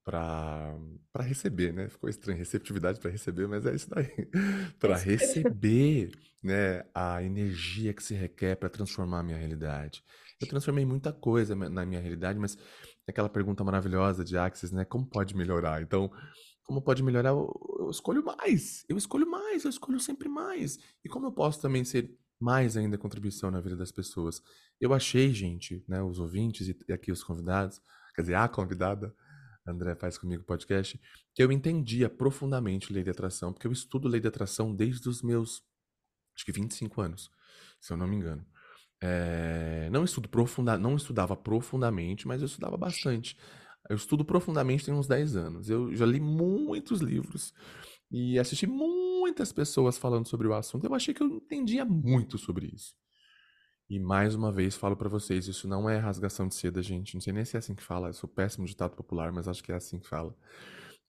para receber, né? Ficou estranho, receptividade para receber, mas é isso daí. para receber, né, a energia que se requer para transformar a minha realidade. Eu transformei muita coisa na minha realidade, mas aquela pergunta maravilhosa de Axis, né? Como pode melhorar? Então, como pode melhorar? Eu, eu escolho mais. Eu escolho mais, eu escolho sempre mais. E como eu posso também ser mais ainda contribuição na vida das pessoas? Eu achei, gente, né, os ouvintes e aqui os convidados, quer dizer, a convidada, André faz comigo podcast, que eu entendia profundamente lei de atração, porque eu estudo lei de atração desde os meus, acho que 25 anos, se eu não me engano. É, não estudo profunda, não estudava profundamente, mas eu estudava bastante. Eu estudo profundamente tem uns 10 anos. Eu já li muitos livros e assisti muitas pessoas falando sobre o assunto. Eu achei que eu entendia muito sobre isso. E mais uma vez falo para vocês, isso não é rasgação de seda, gente. Não sei nem se é assim que fala. Eu sou péssimo ditado popular, mas acho que é assim que fala.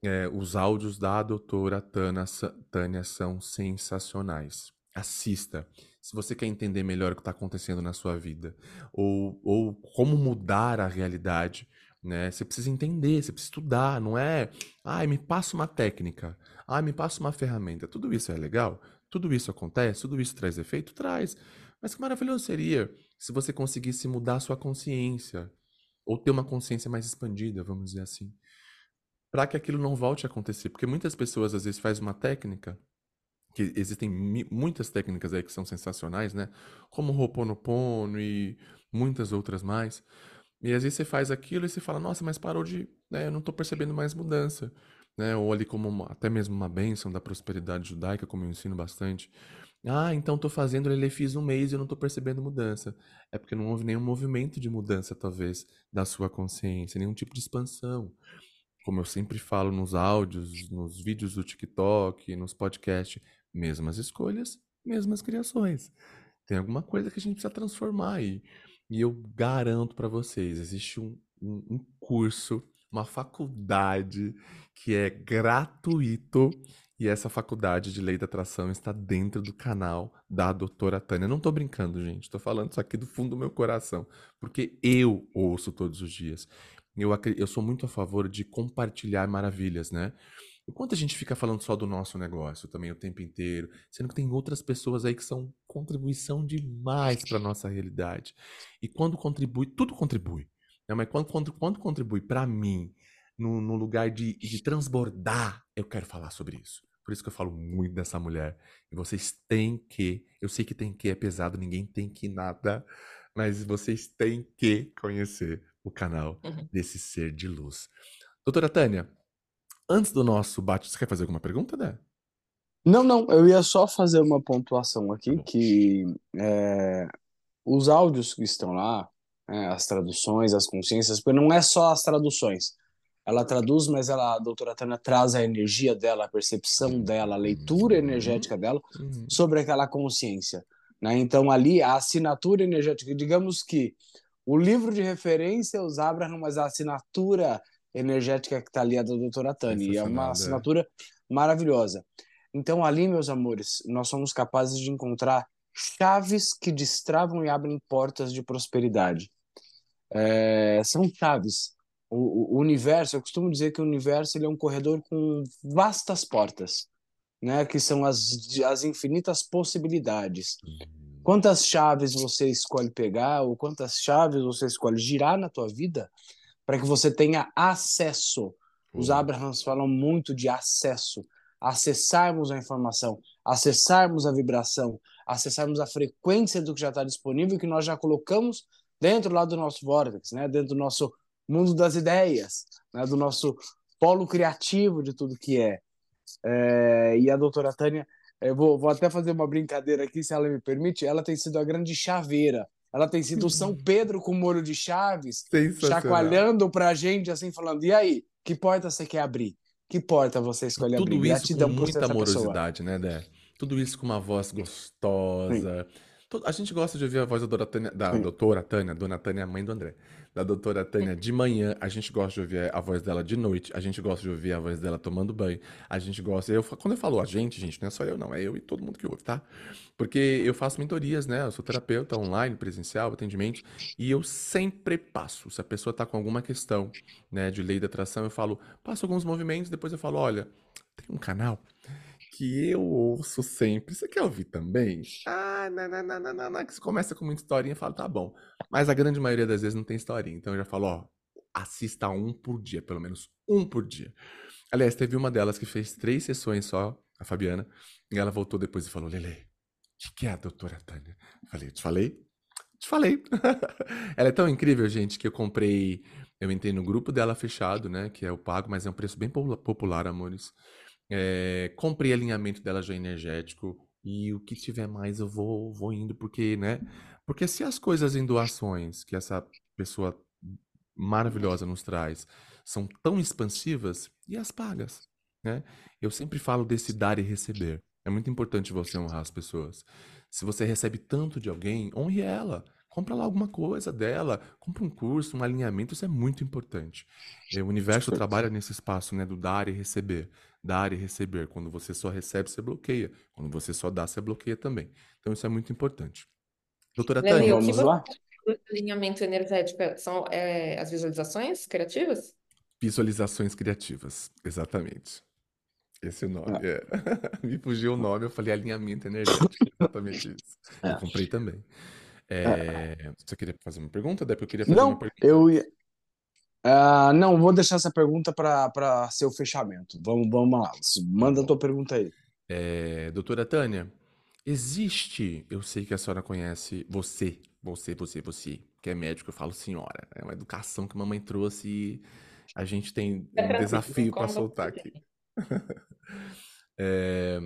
É, os áudios da doutora Tânia, Tânia são sensacionais. Assista. Se você quer entender melhor o que está acontecendo na sua vida, ou, ou como mudar a realidade, né? Você precisa entender, você precisa estudar, não é, ai, me passa uma técnica, ai, me passa uma ferramenta. Tudo isso é legal? Tudo isso acontece? Tudo isso traz efeito? Traz. Mas que maravilhoso seria se você conseguisse mudar a sua consciência, ou ter uma consciência mais expandida, vamos dizer assim, para que aquilo não volte a acontecer. Porque muitas pessoas às vezes fazem uma técnica, que existem muitas técnicas aí que são sensacionais, né? Como o Ho'oponopono e muitas outras mais. E às vezes você faz aquilo e você fala, nossa, mas parou de. Né, eu não estou percebendo mais mudança. Né? Ou ali como uma, até mesmo uma bênção da prosperidade judaica, como eu ensino bastante. Ah, então estou fazendo ele fiz um mês e eu não estou percebendo mudança. É porque não houve nenhum movimento de mudança, talvez, da sua consciência, nenhum tipo de expansão. Como eu sempre falo nos áudios, nos vídeos do TikTok, nos podcasts, mesmas escolhas, mesmas criações. Tem alguma coisa que a gente precisa transformar aí. E eu garanto para vocês, existe um, um, um curso, uma faculdade que é gratuito e essa faculdade de lei da atração está dentro do canal da doutora Tânia. Não estou brincando, gente. Estou falando isso aqui do fundo do meu coração. Porque eu ouço todos os dias. Eu, eu sou muito a favor de compartilhar maravilhas, né? Enquanto a gente fica falando só do nosso negócio também o tempo inteiro, sendo que tem outras pessoas aí que são contribuição demais para nossa realidade. E quando contribui, tudo contribui. Né? Mas quando, quando, quando contribui para mim, no, no lugar de, de transbordar, eu quero falar sobre isso. Por isso que eu falo muito dessa mulher. E vocês têm que, eu sei que tem que é pesado, ninguém tem que nada, mas vocês têm que conhecer o canal uhum. desse ser de luz. Doutora Tânia, antes do nosso bate, você quer fazer alguma pergunta, né? Não, não, eu ia só fazer uma pontuação aqui, tá que é, os áudios que estão lá, é, as traduções, as consciências, porque não é só as traduções ela traduz, mas ela, a doutora Tânia traz a energia dela, a percepção dela, a leitura uhum. energética dela uhum. sobre aquela consciência. Né? Então, ali, a assinatura energética, digamos que o livro de referência é os Abraham, mas a assinatura energética que está ali é da doutora Tânia, e é uma assinatura maravilhosa. Então, ali, meus amores, nós somos capazes de encontrar chaves que destravam e abrem portas de prosperidade. É, são chaves o, o, universo, eu costumo dizer que o universo ele é um corredor com vastas portas, né, que são as, as infinitas possibilidades. quantas chaves você escolhe pegar ou quantas chaves você escolhe girar na tua vida para que você tenha acesso. Os Uhum. Abrahams falam muito de acesso, acessarmos a informação, acessarmos a vibração, acessarmos a frequência do que já está disponível, que nós já colocamos dentro lá do nosso vórtex, né? dentro do nosso mundo das ideias, né? do nosso polo criativo de tudo que é. É, e a doutora Tânia, eu vou, vou até fazer uma brincadeira aqui, se ela me permite, ela tem sido a grande chaveira. Ela tem sido o São Pedro com molho de chaves, chacoalhando pra gente, assim, falando: e aí, que porta você quer abrir? Que porta você escolhe Tudo abrir? isso Gratidão com muita essa pessoa. amorosidade, né, Dé? Tudo isso com uma voz gostosa. To- A gente gosta de ouvir a voz da, doutora Tânia, da doutora Tânia, dona Tânia é a mãe do André. Da doutora Tânia de manhã, a gente gosta de ouvir a voz dela de noite, a gente gosta de ouvir a voz dela tomando banho, a gente gosta. Eu, quando eu falo a gente, gente, não é só eu, não, é eu e todo mundo que ouve, tá? Porque eu faço mentorias, né? Eu sou terapeuta online, presencial, atendimento, e eu sempre passo. Se a pessoa tá com alguma questão, né, de lei da atração, eu falo, passo alguns movimentos, depois eu falo, olha, tem um canal que eu ouço sempre. Você quer ouvir também? Ah, não. Que você começa com muita historinha e fala, tá bom. Mas a grande maioria das vezes não tem historinha. Então eu já falo, ó, assista um por dia, pelo menos um por dia. Aliás, teve uma delas que fez três sessões só, a Fabiana, e ela voltou depois e falou, Lele, o que, que é a doutora Tânia? Eu falei, te falei? Te falei. ela é tão incrível, gente, que eu comprei. Eu entrei no grupo dela fechado, né? Que é o pago, mas é um preço bem popula- popular, amores. É, comprei alinhamento dela já energético e o que tiver mais eu vou, vou indo, porque, né? Porque se as coisas em doações que essa pessoa maravilhosa nos traz são tão expansivas, e as pagas, né? Eu sempre falo desse dar e receber. É muito importante você honrar as pessoas. Se você recebe tanto de alguém, honre ela. Compra lá alguma coisa dela, compra um curso, um alinhamento, isso é muito importante. É, O universo trabalha nesse espaço, né, do dar e receber. Dar e receber. Quando você só recebe, você bloqueia. Quando você só dá, você bloqueia também. Então isso é muito importante. Doutora Lele, Tânia, Vamos lá? alinhamento energético são é, as visualizações criativas? visualizações criativas. Exatamente. Esse é o nome. é. Me fugiu o nome, eu falei alinhamento energético. Exatamente isso. Eu É. comprei também. É, Você queria fazer uma pergunta, Depois eu queria fazer uma Não, pergunta. eu ia. Ah, não, vou deixar essa pergunta para ser o fechamento. Vamos, vamos lá. Manda a tua pergunta aí. É, doutora Tânia, existe, eu sei que a senhora conhece, você, você, você, você, que é médico, eu falo senhora, é uma educação que a mamãe trouxe e a gente tem É um desafio para soltar aqui. É,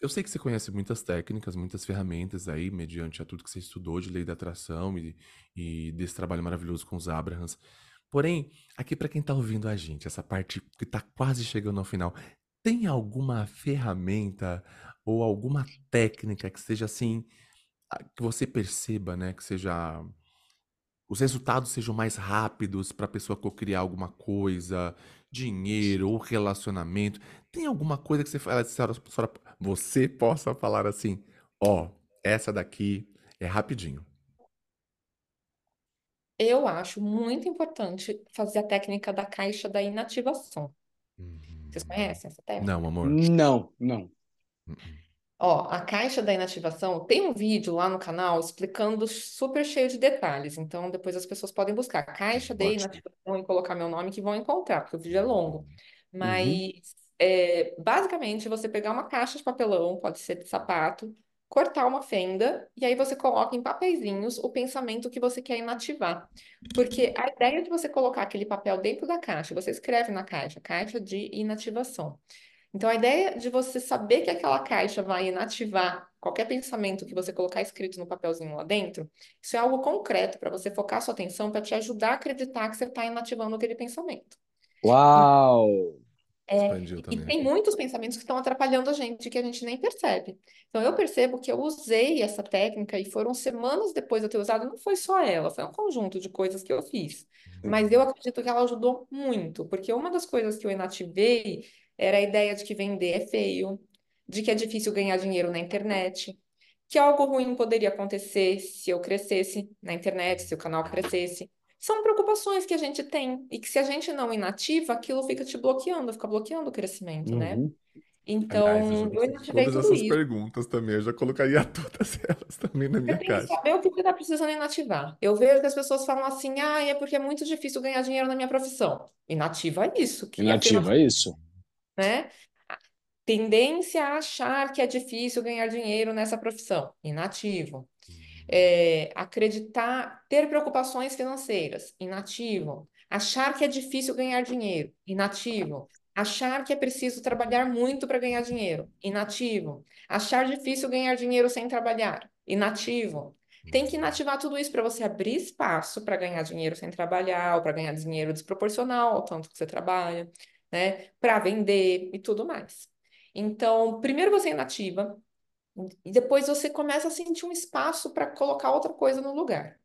eu sei que você conhece muitas técnicas, muitas ferramentas aí, mediante a tudo que você estudou de lei da atração e, e desse trabalho maravilhoso com os Abrahams. Porém, aqui para quem está ouvindo a gente, essa parte que está quase chegando ao final, tem alguma ferramenta ou alguma técnica que seja assim, que você perceba, né, que seja os resultados sejam mais rápidos para a pessoa criar alguma coisa, dinheiro ou relacionamento. Tem alguma coisa que você fala, senhora- senhora- você possa falar assim, ó, essa daqui é rapidinho. Eu acho muito importante fazer a técnica da caixa da inativação. Vocês Uhum. conhecem essa técnica? Não, amor. Não, não. Uhum. Ó, a caixa da inativação tem um vídeo lá no canal explicando super cheio de detalhes. Então, depois as pessoas podem buscar caixa de Ótimo. inativação e colocar meu nome que vão encontrar, porque o vídeo é longo. Uhum. Mas, é, basicamente, você pegar uma caixa de papelão, pode ser de sapato, cortar uma fenda e aí você coloca em papeizinhos o pensamento que você quer inativar. Porque a ideia de você colocar aquele papel dentro da caixa, você escreve na caixa, caixa de inativação. Então, a ideia de você saber que aquela caixa vai inativar qualquer pensamento que você colocar escrito no papelzinho lá dentro, isso é algo concreto para você focar sua atenção para te ajudar a acreditar que você está inativando aquele pensamento. Uau! Expandiu E tem muitos pensamentos que estão atrapalhando a gente que a gente nem percebe. Então, eu percebo que eu usei essa técnica e foram semanas depois de eu ter usado, não foi só ela, foi um conjunto de coisas que eu fiz. Mas eu acredito que ela ajudou muito, porque uma das coisas que eu inativei era a ideia de que vender é feio, de que é difícil ganhar dinheiro na internet, que algo ruim poderia acontecer se eu crescesse na internet, se o canal crescesse. São preocupações que a gente tem e que se a gente não inativa, aquilo fica te bloqueando, fica bloqueando o crescimento, né? Uhum. Aliás, eu já Então, eu gostei de inativei todas essas isso. perguntas também. Eu já colocaria todas elas também na Você minha tem que caixa. saber o que você está precisando inativar. Eu vejo que as pessoas falam assim, ah, é porque é muito difícil ganhar dinheiro na minha profissão. Inativa isso, que Inativa isso. né? Tendência a achar que é difícil ganhar dinheiro nessa profissão. Inativo. É, acreditar, ter preocupações financeiras. Inativo. Achar que é difícil ganhar dinheiro. Inativo. Achar que é preciso trabalhar muito para ganhar dinheiro. Inativo. Achar difícil ganhar dinheiro sem trabalhar. Inativo. Tem que inativar tudo isso para você abrir espaço para ganhar dinheiro sem trabalhar, ou para ganhar dinheiro desproporcional ao tanto que você trabalha, né? Para vender e tudo mais. Então, primeiro você inativa, e depois você começa a sentir um espaço para colocar outra coisa no lugar.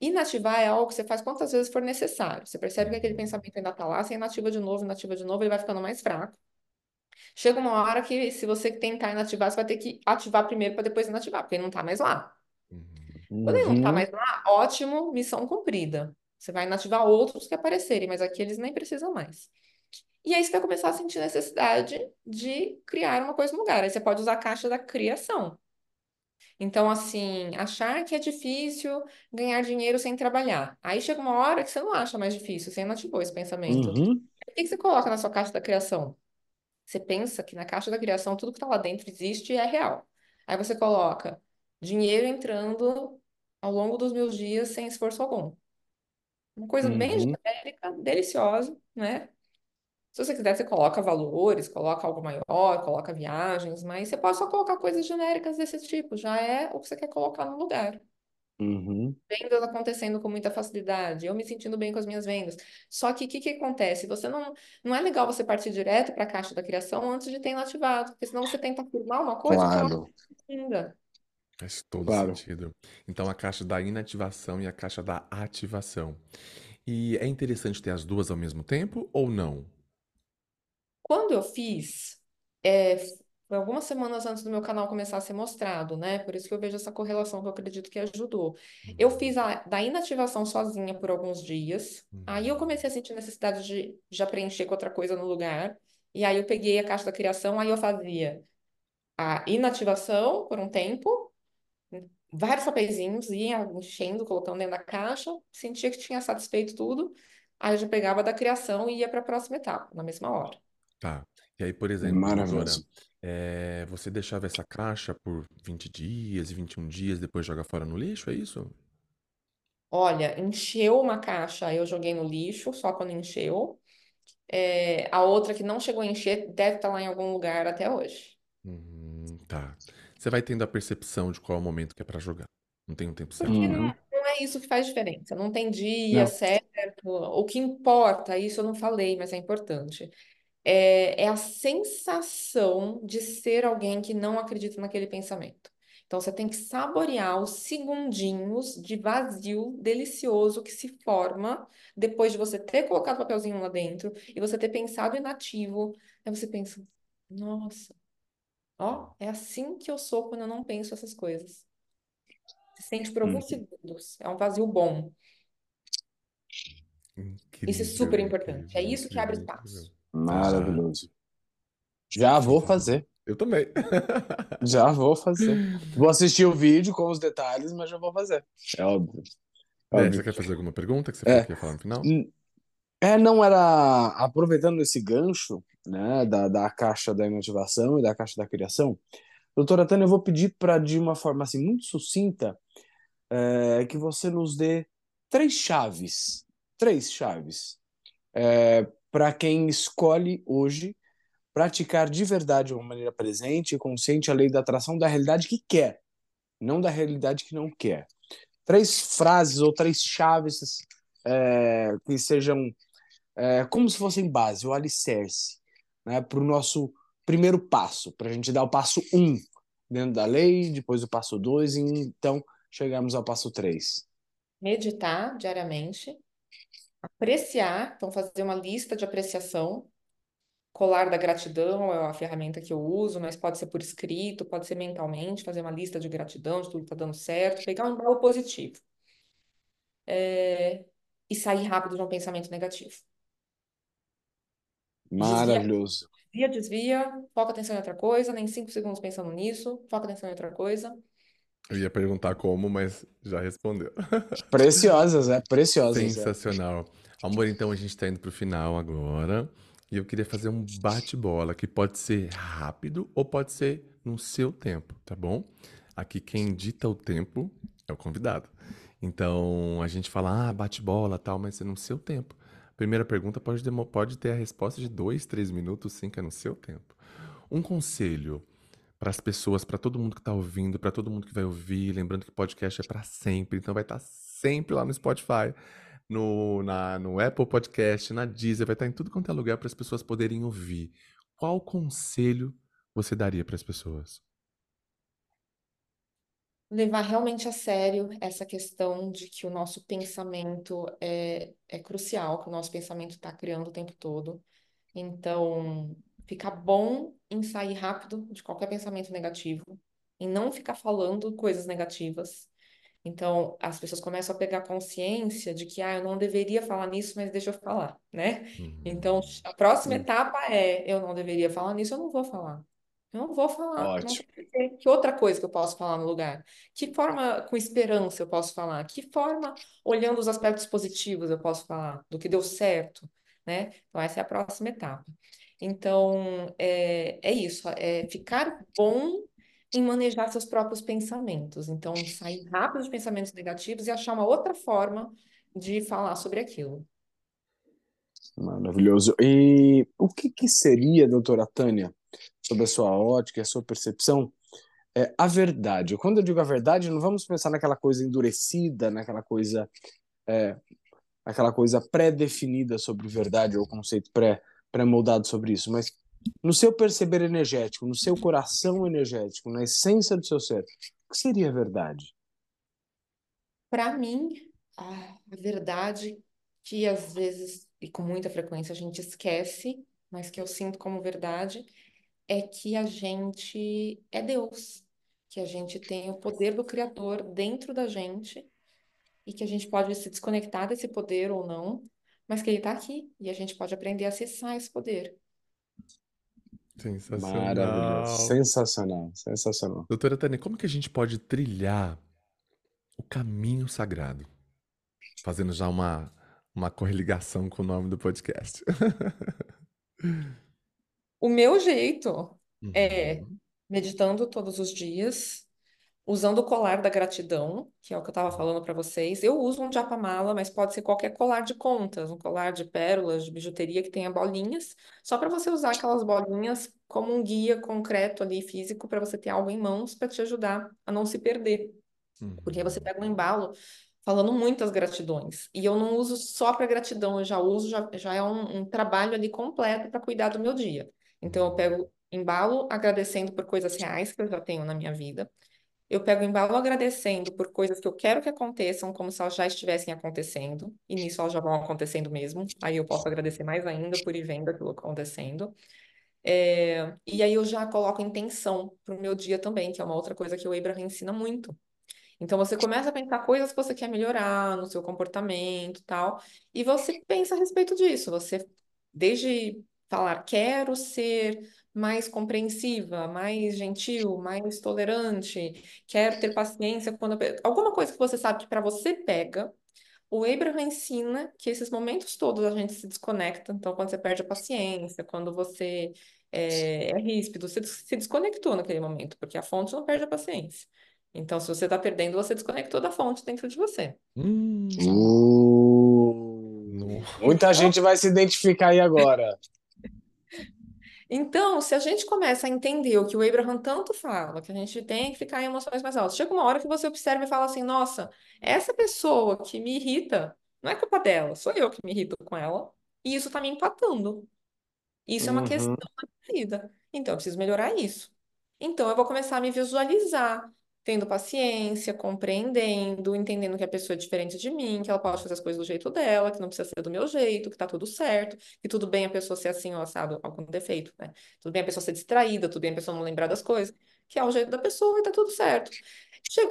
Inativar é algo que você faz quantas vezes for necessário. Você percebe que aquele pensamento ainda está lá, você inativa de novo, inativa de novo, ele vai ficando mais fraco. Chega uma hora que, se você tentar inativar, você vai ter que ativar primeiro para depois inativar, porque ele não está mais lá. Quando ele não está Uhum. mais lá, ótimo, missão cumprida. Você vai inativar outros que aparecerem, mas aqui eles nem precisam mais. E aí você vai começar a sentir necessidade de criar uma coisa no lugar. Aí você pode usar a caixa da criação. Então, assim, achar que é difícil ganhar dinheiro sem trabalhar. Aí chega uma hora que você não acha mais difícil, você inativou esse pensamento. Uhum. O que você coloca na sua caixa da criação? Você pensa que na caixa da criação tudo que está lá dentro existe e é real. Aí você coloca dinheiro entrando ao longo dos meus dias sem esforço algum. Uma coisa bem Uhum. genérica, deliciosa, né? Se você quiser, você coloca valores, coloca algo maior, coloca viagens, mas você pode só colocar coisas genéricas desse tipo, já é o que você quer colocar no lugar. Uhum. Vendas acontecendo com muita facilidade, eu me sentindo bem com as minhas vendas. Só que o que, que acontece? Você não, não é legal você partir direto para a caixa da criação antes de ter inativado, porque senão você tenta afirmar uma coisa que não Claro, é ainda. Faz todo claro. sentido. Então, a caixa da inativação e a caixa da ativação. E é interessante ter as duas ao mesmo tempo ou não? Quando eu fiz, é, algumas semanas antes do meu canal começar a ser mostrado, né? Por isso que eu vejo essa correlação que eu acredito que ajudou. Eu fiz a da inativação sozinha por alguns dias. Aí eu comecei a sentir necessidade de já preencher com outra coisa no lugar. E aí eu peguei a caixa da criação, aí eu fazia a inativação por um tempo, vários papeizinhos, ia enchendo, colocando dentro da caixa, sentia que tinha satisfeito tudo. Aí eu já pegava da criação e ia para a próxima etapa, na mesma hora. Tá. E aí, por exemplo, doutora, Maravilhoso. é, você deixava essa caixa por 20 dias e 21 dias, depois joga fora no lixo, é isso? Olha, encheu uma caixa, eu joguei no lixo, só quando encheu. É, a outra que não chegou a encher deve estar lá em algum lugar até hoje. Hum, tá. Você vai tendo a percepção de qual é o momento que é pra jogar. Não tem um tempo certo, Porque né? não, Uhum. não é isso que faz diferença, não tem dia Não. certo. O que importa, isso eu não falei, mas é importante, é, é a sensação de ser alguém que não acredita naquele pensamento. Então você tem que saborear os segundinhos de vazio delicioso que se forma depois de você ter colocado o papelzinho lá dentro e você ter pensado inativo. Aí você pensa, nossa, ó, é assim que eu sou quando eu não penso essas coisas. Se sente por alguns Uhum. segundos. É um vazio bom. Isso é super Incrível, importante. É incrível, isso que abre incrível, espaço. Incrível. Maravilhoso. Já vou fazer. Eu também. Já vou fazer. Vou assistir o vídeo com os detalhes, mas já vou fazer. É óbvio. É, Óbvio. você quer fazer alguma pergunta que você É. falou que ia falar no final? É, não era aproveitando esse gancho, né, da, da caixa da inativação e da caixa da criação. Doutora Tânia, eu vou pedir para, de uma forma assim muito sucinta, é, que você nos dê três chaves, três chaves, para quem escolhe hoje praticar de verdade, de uma maneira presente e consciente, a lei da atração da realidade que quer, não da realidade que não quer. Três frases ou três chaves é, que sejam é, como se fossem base, o alicerce, né, para o nosso primeiro passo, para a gente dar o passo um dentro da lei, depois o passo dois, e então chegamos ao passo três. Meditar diariamente, apreciar, então fazer uma lista de apreciação. Colar da gratidão é a ferramenta que eu uso, mas pode ser por escrito, pode ser mentalmente, fazer uma lista de gratidão, de tudo que está dando certo, pegar um embalo positivo. É, E sair rápido de um pensamento negativo. Maravilhoso. desvia, desvia, foca atenção em outra coisa, nem cinco segundos pensando nisso, foca atenção em outra coisa. Eu ia perguntar como, mas já respondeu. Preciosas, é, preciosas. é. Sensacional. Amor, então a gente tá indo pro final agora. E eu queria fazer um bate-bola que pode ser rápido ou pode ser no seu tempo, tá bom? Aqui quem dita o tempo é o convidado. Então a gente fala, ah, bate-bola tal, mas é no seu tempo. Primeira pergunta pode, pode ter a resposta de dois, três minutos, sim, que é no seu tempo. Um conselho para as pessoas, para todo mundo que está ouvindo, para todo mundo que vai ouvir, lembrando que podcast é para sempre, então vai estar sempre lá no Spotify, no, na, no Apple Podcast, na Deezer, vai estar em tudo quanto é lugar para as pessoas poderem ouvir. Qual conselho você daria para as pessoas? levar realmente a sério essa questão de que o nosso pensamento é, é crucial, que o nosso pensamento está criando o tempo todo. Então, ficar bom em sair rápido de qualquer pensamento negativo, em não ficar falando coisas negativas. Então, as pessoas começam a pegar consciência de que, ah, eu não deveria falar nisso, mas deixa eu falar, né? Então, Uhum. a próxima Hum, etapa é, eu não deveria falar nisso, eu não vou falar. Eu não vou falar, Ótimo. Que outra coisa que eu posso falar no lugar? Que forma, com esperança, eu posso falar? Que forma, olhando os aspectos positivos, eu posso falar do que deu certo, né? Então, essa é a próxima etapa. Então, é, é isso, é ficar bom em manejar seus próprios pensamentos. Então, sair rápido de pensamentos negativos e achar uma outra forma de falar sobre aquilo. Maravilhoso. E o que que seria, doutora Tânia, sob a sua ótica a sua percepção, é a verdade? Quando eu digo a verdade, não vamos pensar naquela coisa endurecida, naquela coisa, é, aquela coisa pré-definida sobre verdade ou conceito pré, pré-moldado sobre isso, mas no seu perceber energético, no seu coração energético, na essência do seu ser, o que seria verdade? Para mim, a verdade que às vezes, e com muita frequência, a gente esquece, mas que eu sinto como verdade, é que a gente é Deus, que a gente tem o poder do Criador dentro da gente e que a gente pode se desconectar desse poder ou não, mas que ele está aqui e a gente pode aprender a acessar esse poder. Maravilhoso. Sensacional. Sensacional, sensacional. Doutora Tânia, como que a gente pode trilhar o caminho sagrado? Fazendo já uma, uma correligação com o nome do podcast. O meu jeito é Uhum. meditando todos os dias, usando o colar da gratidão, que é o que eu estava falando para vocês. Eu uso um japamala, mas pode ser qualquer colar de contas, um colar de pérolas, de bijuteria que tenha bolinhas, só para você usar aquelas bolinhas como um guia concreto ali, físico, para você ter algo em mãos para te ajudar a não se perder. Porque você Uhum. pega um embalo falando muitas gratidões. E eu não uso só para gratidão, eu já uso, já, já é um, um trabalho ali completo para cuidar do meu dia. Então eu pego embalo agradecendo por coisas reais que eu já tenho na minha vida. Eu pego embalo agradecendo por coisas que eu quero que aconteçam, como se elas já estivessem acontecendo, e nisso elas já vão acontecendo mesmo. Aí eu posso agradecer mais ainda por ir vendo aquilo acontecendo. É, e aí eu já coloco intenção para o meu dia também, que é uma outra coisa que o Abraham ensina muito. Então você começa a pensar coisas que você quer melhorar no seu comportamento, tal, e você pensa a respeito disso. Você desde falar quero ser mais compreensiva, mais gentil, mais tolerante, quero ter paciência quando alguma coisa que você sabe que para você pega, o Abraham ensina que esses momentos todos a gente se desconecta. Então, quando você perde a paciência, quando você é, é ríspido, você se desconectou naquele momento, porque a fonte não perde a paciência. Então, se você está perdendo, você desconectou da fonte dentro de você. Hum. Uh, muita gente vai se identificar aí agora. Então, se a gente começa a entender o que o Abraham tanto fala, que a gente tem que ficar em emoções mais altas, chega uma hora que você observa e fala assim: nossa, essa pessoa que me irrita, não é culpa dela, sou eu que me irrito com ela, e isso está me empatando. Isso é uma questão Uhum. da minha vida. Então, eu preciso melhorar isso. Então, eu vou começar a me visualizar, tendo paciência, compreendendo, entendendo que a pessoa é diferente de mim, que ela pode fazer as coisas do jeito dela, que não precisa ser do meu jeito, que tá tudo certo, que tudo bem a pessoa ser assim ou assado, algum defeito, né? Tudo bem a pessoa ser distraída, tudo bem a pessoa não lembrar das coisas, que é o jeito da pessoa e tá tudo certo.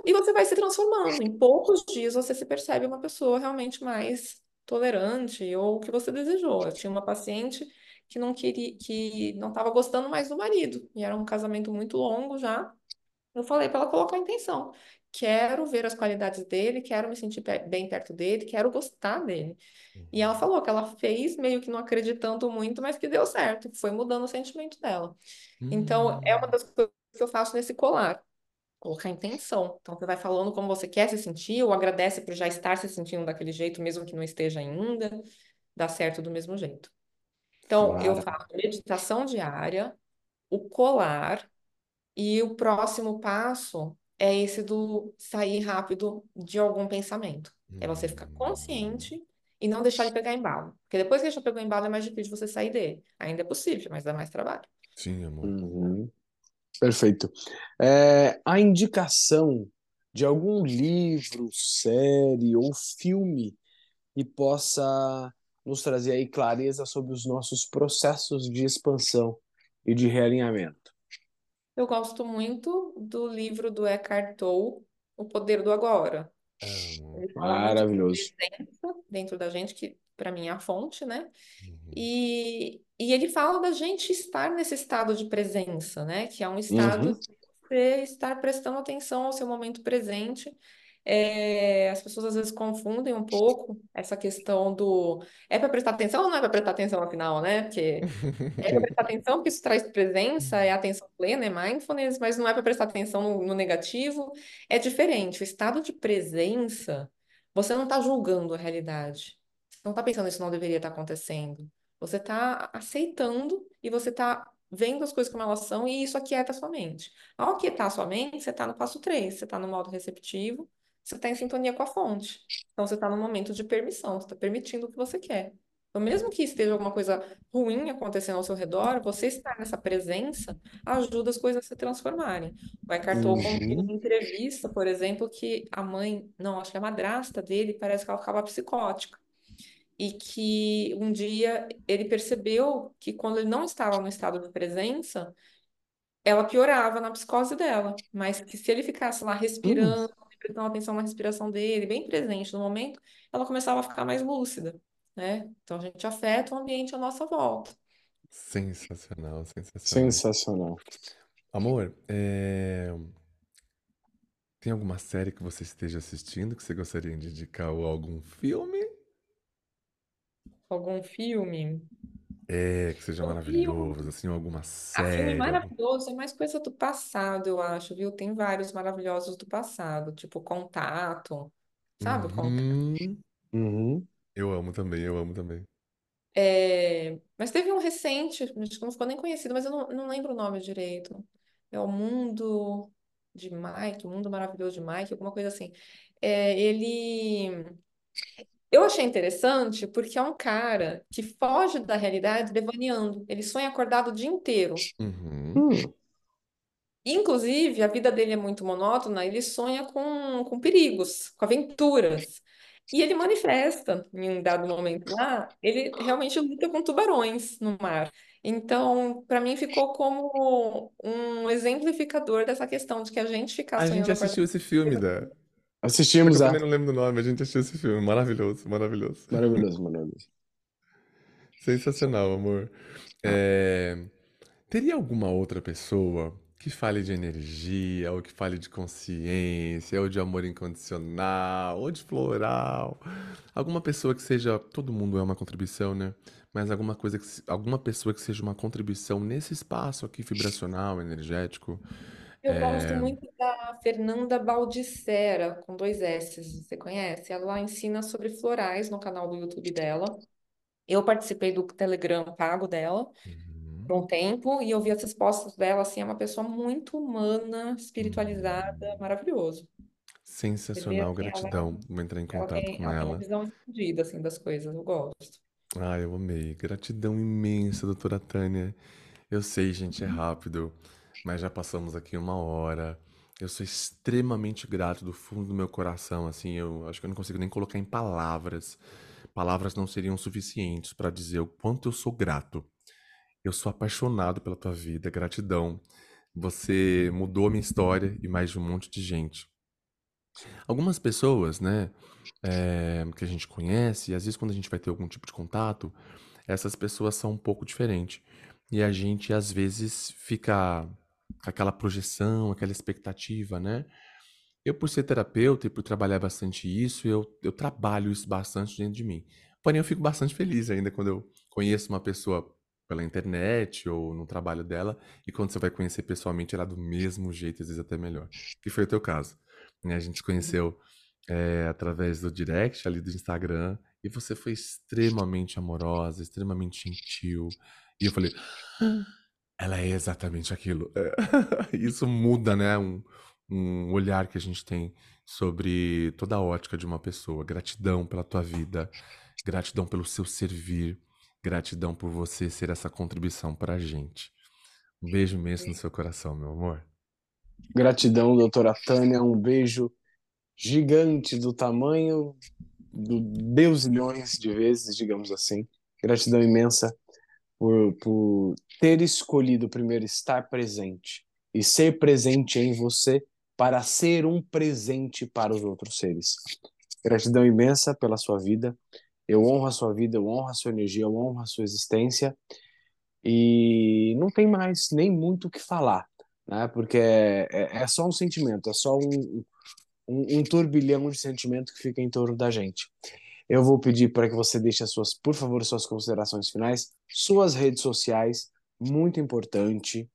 E você vai se transformando. Em poucos dias você se percebe uma pessoa realmente mais tolerante ou o que você desejou. Eu tinha uma paciente que não queria, que não estava gostando mais do marido. E era um casamento muito longo já. Eu falei para ela colocar a intenção. Quero ver as qualidades dele, quero me sentir bem perto dele, quero gostar dele. E ela falou que ela fez meio que não acreditando muito, mas que deu certo, foi mudando o sentimento dela. Então, é uma das coisas que eu faço nesse colar colocar intenção. Então, você vai falando como você quer se sentir, ou agradece por já estar se sentindo daquele jeito, mesmo que não esteja ainda, dá certo do mesmo jeito. Então, claro. eu faço meditação diária, o colar, e o próximo passo é esse do sair rápido de algum pensamento. É você ficar consciente e não deixar de pegar embalo. Porque depois que já pegou embalo, é mais difícil você sair dele. Ainda é possível, mas dá mais trabalho. Sim, amor. Uhum. Perfeito. É, a indicação de algum livro, série ou filme que possa nos trazer aí clareza sobre os nossos processos de expansão e de realinhamento. Eu gosto muito do livro do Eckhart Tolle, O Poder do Agora. Ele fala Maravilhoso. dentro da gente, que para mim é a fonte, né? Uhum. E, e ele fala da gente estar nesse estado de presença, né? Que é um estado uhum. de você estar prestando atenção ao seu momento presente é, as pessoas às vezes confundem um pouco essa questão do é para prestar atenção ou não é para prestar atenção afinal, né? Porque é para prestar atenção porque isso traz presença, é atenção plena, é mindfulness, mas não é para prestar atenção no, no, negativo. É diferente. O estado de presença, você não está julgando a realidade. Você não está pensando isso não deveria estar tá acontecendo. Você está aceitando e você está vendo as coisas como elas são e isso aquieta a sua mente. Ao aquietar a sua mente, você está no passo 3, você está no modo receptivo, você está em sintonia com a fonte. Então, você está no momento de permissão, você está permitindo o que você quer. Então, mesmo que esteja alguma coisa ruim acontecendo ao seu redor, você estar nessa presença ajuda as coisas a se transformarem. O Eckhart Tolle contou em uhum. entrevista, por exemplo, que a mãe, não, acho que a madrasta dele, parece que ela ficava psicótica. E que um dia ele percebeu que quando ele não estava no estado de presença, ela piorava na psicose dela. Mas que se ele ficasse lá respirando, hum prestando atenção na respiração dele, bem presente no momento, ela começava a ficar mais lúcida, né? Então a gente afeta o ambiente à nossa volta. Sensacional, sensacional. Sensacional. Amor, é... tem alguma série que você esteja assistindo que você gostaria de indicar ou algum filme? Algum filme? É, que seja maravilhoso, assim, alguma Ah, filme série, algum... maravilhoso é mais coisa do passado, eu acho, viu? Tem vários maravilhosos do passado, tipo Contato, sabe o Contato? Uhum. Uhum. Eu amo também, eu amo também. É, Mas teve um recente, acho que não ficou nem conhecido, mas eu não, não lembro o nome direito. É o Mundo de Mike, o Mundo Maravilhoso de Mike, alguma coisa assim. É, ele eu achei interessante porque é um cara que foge da realidade devaneando. Ele sonha acordado o dia inteiro. Uhum. Hum. Inclusive, a vida dele é muito monótona, ele sonha com, com perigos, com aventuras. E ele manifesta, em um dado momento lá, ele realmente luta com tubarões no mar. Então, para mim, ficou como um exemplificador dessa questão de que a gente ficar A gente assistiu esse filme da. Só que Assistimos eu a. também não lembro do nome, a gente assistiu esse filme. Maravilhoso, maravilhoso. Maravilhoso, maravilhoso. Sensacional, amor. É, Teria alguma outra pessoa que fale de energia, ou que fale de consciência, ou de amor incondicional, ou de floral? Alguma pessoa que seja. Todo mundo é uma contribuição, né? Mas alguma coisa que, alguma pessoa que seja uma contribuição nesse espaço aqui vibracional, energético. Eu gosto muito da Fernanda Baldissera, com dois S, você conhece? Ela ensina sobre florais no canal do YouTube dela. Eu participei do Telegram pago dela Uhum. por um tempo e eu vi as respostas dela, assim, é uma pessoa muito humana, espiritualizada, Hum. maravilhoso. Sensacional, assim, ela, gratidão. Vou entrar em ela contato tem, com ela tem uma ela. visão expandida, assim, das coisas, eu gosto. Ah, eu amei. Gratidão imensa, doutora Tânia. Eu sei, gente, é rápido, mas já passamos aqui uma hora. Eu sou extremamente grato do fundo do meu coração, assim, eu acho que eu não consigo nem colocar em palavras. Palavras não seriam suficientes para dizer o quanto eu sou grato. Eu sou apaixonado pela tua vida, gratidão. Você mudou a minha história e mais de um monte de gente. Algumas pessoas, né, é, que a gente conhece, e às vezes quando a gente vai ter algum tipo de contato, essas pessoas são um pouco diferentes. E a gente, às vezes, fica com aquela projeção, aquela expectativa, né? Eu, por ser terapeuta e por trabalhar bastante isso, eu, eu trabalho isso bastante dentro de mim. Porém, eu fico bastante feliz ainda quando eu conheço uma pessoa pela internet ou no trabalho dela, e quando você vai conhecer pessoalmente ela é do mesmo jeito, às vezes até melhor. Que foi o teu caso. Né? A gente se conheceu é, através do direct ali do Instagram, e você foi extremamente amorosa, extremamente gentil. E eu falei, ah, ela é exatamente aquilo. É. Isso muda, né? Um, um olhar que a gente tem sobre toda a ótica de uma pessoa. Gratidão pela tua vida, gratidão pelo seu servir, gratidão por você ser essa contribuição para a gente. Um beijo mesmo no seu coração, meu amor. Gratidão, doutora Tânia. Um beijo gigante do tamanho do Deus milhões de vezes, digamos assim. Gratidão imensa por, por ter escolhido primeiro estar presente e ser presente em você para ser um presente para os outros seres. Gratidão imensa pela sua vida. Eu honro a sua vida, eu honro a sua energia, eu honro a sua existência. E não tem mais nem muito o que falar, né? Porque é, é, é só um sentimento, é só um, um, um turbilhão de sentimento que fica em torno da gente. Eu vou pedir para que você deixe as suas, por favor, suas considerações finais, suas redes sociais, muito importante,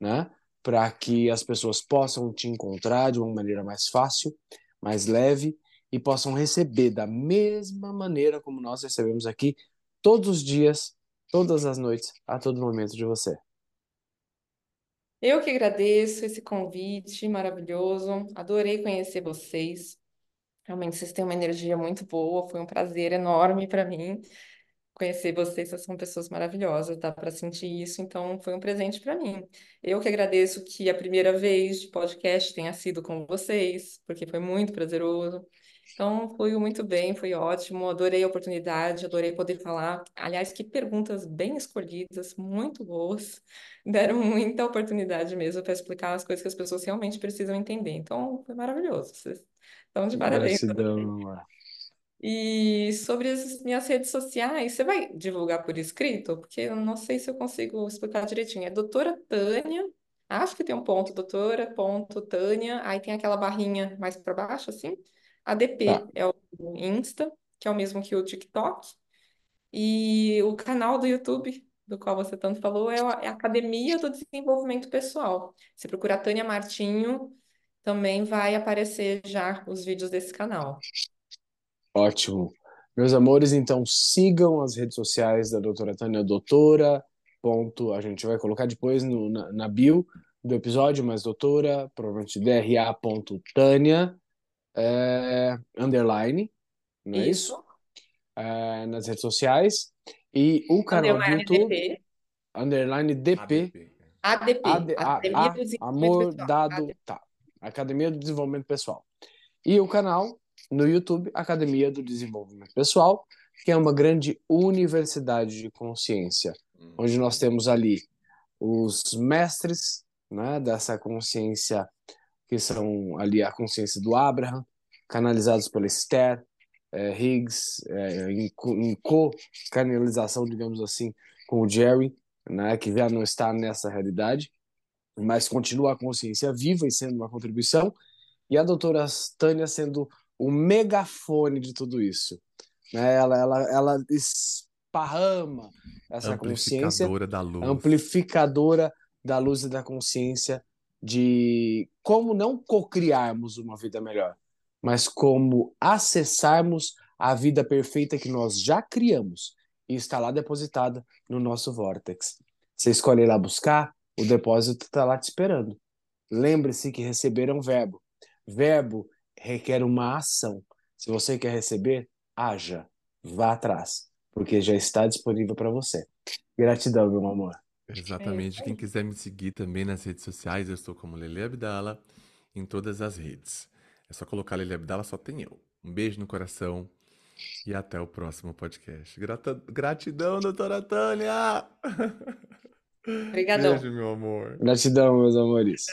né? para que as pessoas possam te encontrar de uma maneira mais fácil, mais leve e possam receber da mesma maneira como nós recebemos aqui todos os dias, todas as noites, a todo momento de você. Eu que agradeço esse convite maravilhoso. Adorei conhecer vocês. Realmente vocês têm uma energia muito boa. Foi um prazer enorme para mim conhecer vocês, vocês são pessoas maravilosas, dá para sentir isso, então foi um presente para mim. Eu que agradeço que a primeira vez de podcast tenha sido com vocês, porque foi muito prazeroso. Então, foi muito bem, foi ótimo, adorei a oportunidade, adorei poder falar. Aliás, que perguntas bem escolhidas, muito boas, deram muita oportunidade mesmo para explicar as coisas que as pessoas realmente precisam entender. Então, foi maravilhoso. Vocês estão de parabéns. Gratidão. E sobre as minhas redes sociais, você vai divulgar por escrito? Porque eu não sei se eu consigo explicar direitinho. É doutora Tânia, acho que tem um ponto, doutora, ponto, Tânia, aí tem aquela barrinha mais para baixo, assim. ADP Tá. é o Insta, que é o mesmo que o TikTok. E o canal do YouTube, do qual você tanto falou, é a é a Academia do Desenvolvimento Pessoal. Se procurar Tânia Martinho, também vai aparecer já os vídeos desse canal. Ótimo. Meus amores, então sigam as redes sociais da doutora Tânia, doutora, ponto, a gente vai colocar depois no, na, na bio do episódio, mas doutora, provavelmente DRA ponto Tânia, é, underline, não é isso? Isso. É, nas redes sociais. E o canal do Underline YouTube, DP. underline DP, ADP. AD, A, Academia A, do Desenvolvimento Amor Pessoal. Dado, ADP. tá. Academia do Desenvolvimento Pessoal. E o canal no YouTube, Academia do Desenvolvimento Pessoal, que é uma grande universidade de consciência, onde nós temos ali os mestres né, dessa consciência, que são ali a consciência do Abraham, canalizados pela Esther é, Higgs, é, em, co- em co-canalização, digamos assim, com o Jerry, né, que já não está nessa realidade, mas continua a consciência viva e sendo uma contribuição, e a doutora Tânia sendo o megafone de tudo isso. Né? Ela, ela, ela esparrama essa consciência Amplificadora da luz. amplificadora da luz e da consciência de como não cocriarmos uma vida melhor, mas como acessarmos a vida perfeita que nós já criamos e está lá depositada no nosso vórtex. Você escolhe ir lá buscar, o depósito está lá te esperando. Lembre-se que receber é um verbo. Verbo requer uma ação. Se você quer receber, haja, vá atrás, porque já está disponível para você. Gratidão, meu amor. Exatamente. É Quem quiser me seguir também nas redes sociais, eu estou como Lele Abdala em todas as redes. É só colocar Lele Abdala, só tem eu. Um beijo no coração e até o próximo podcast. Grata- Gratidão, doutora Tânia! Obrigadão. Beijo, meu amor. Gratidão, meus amores.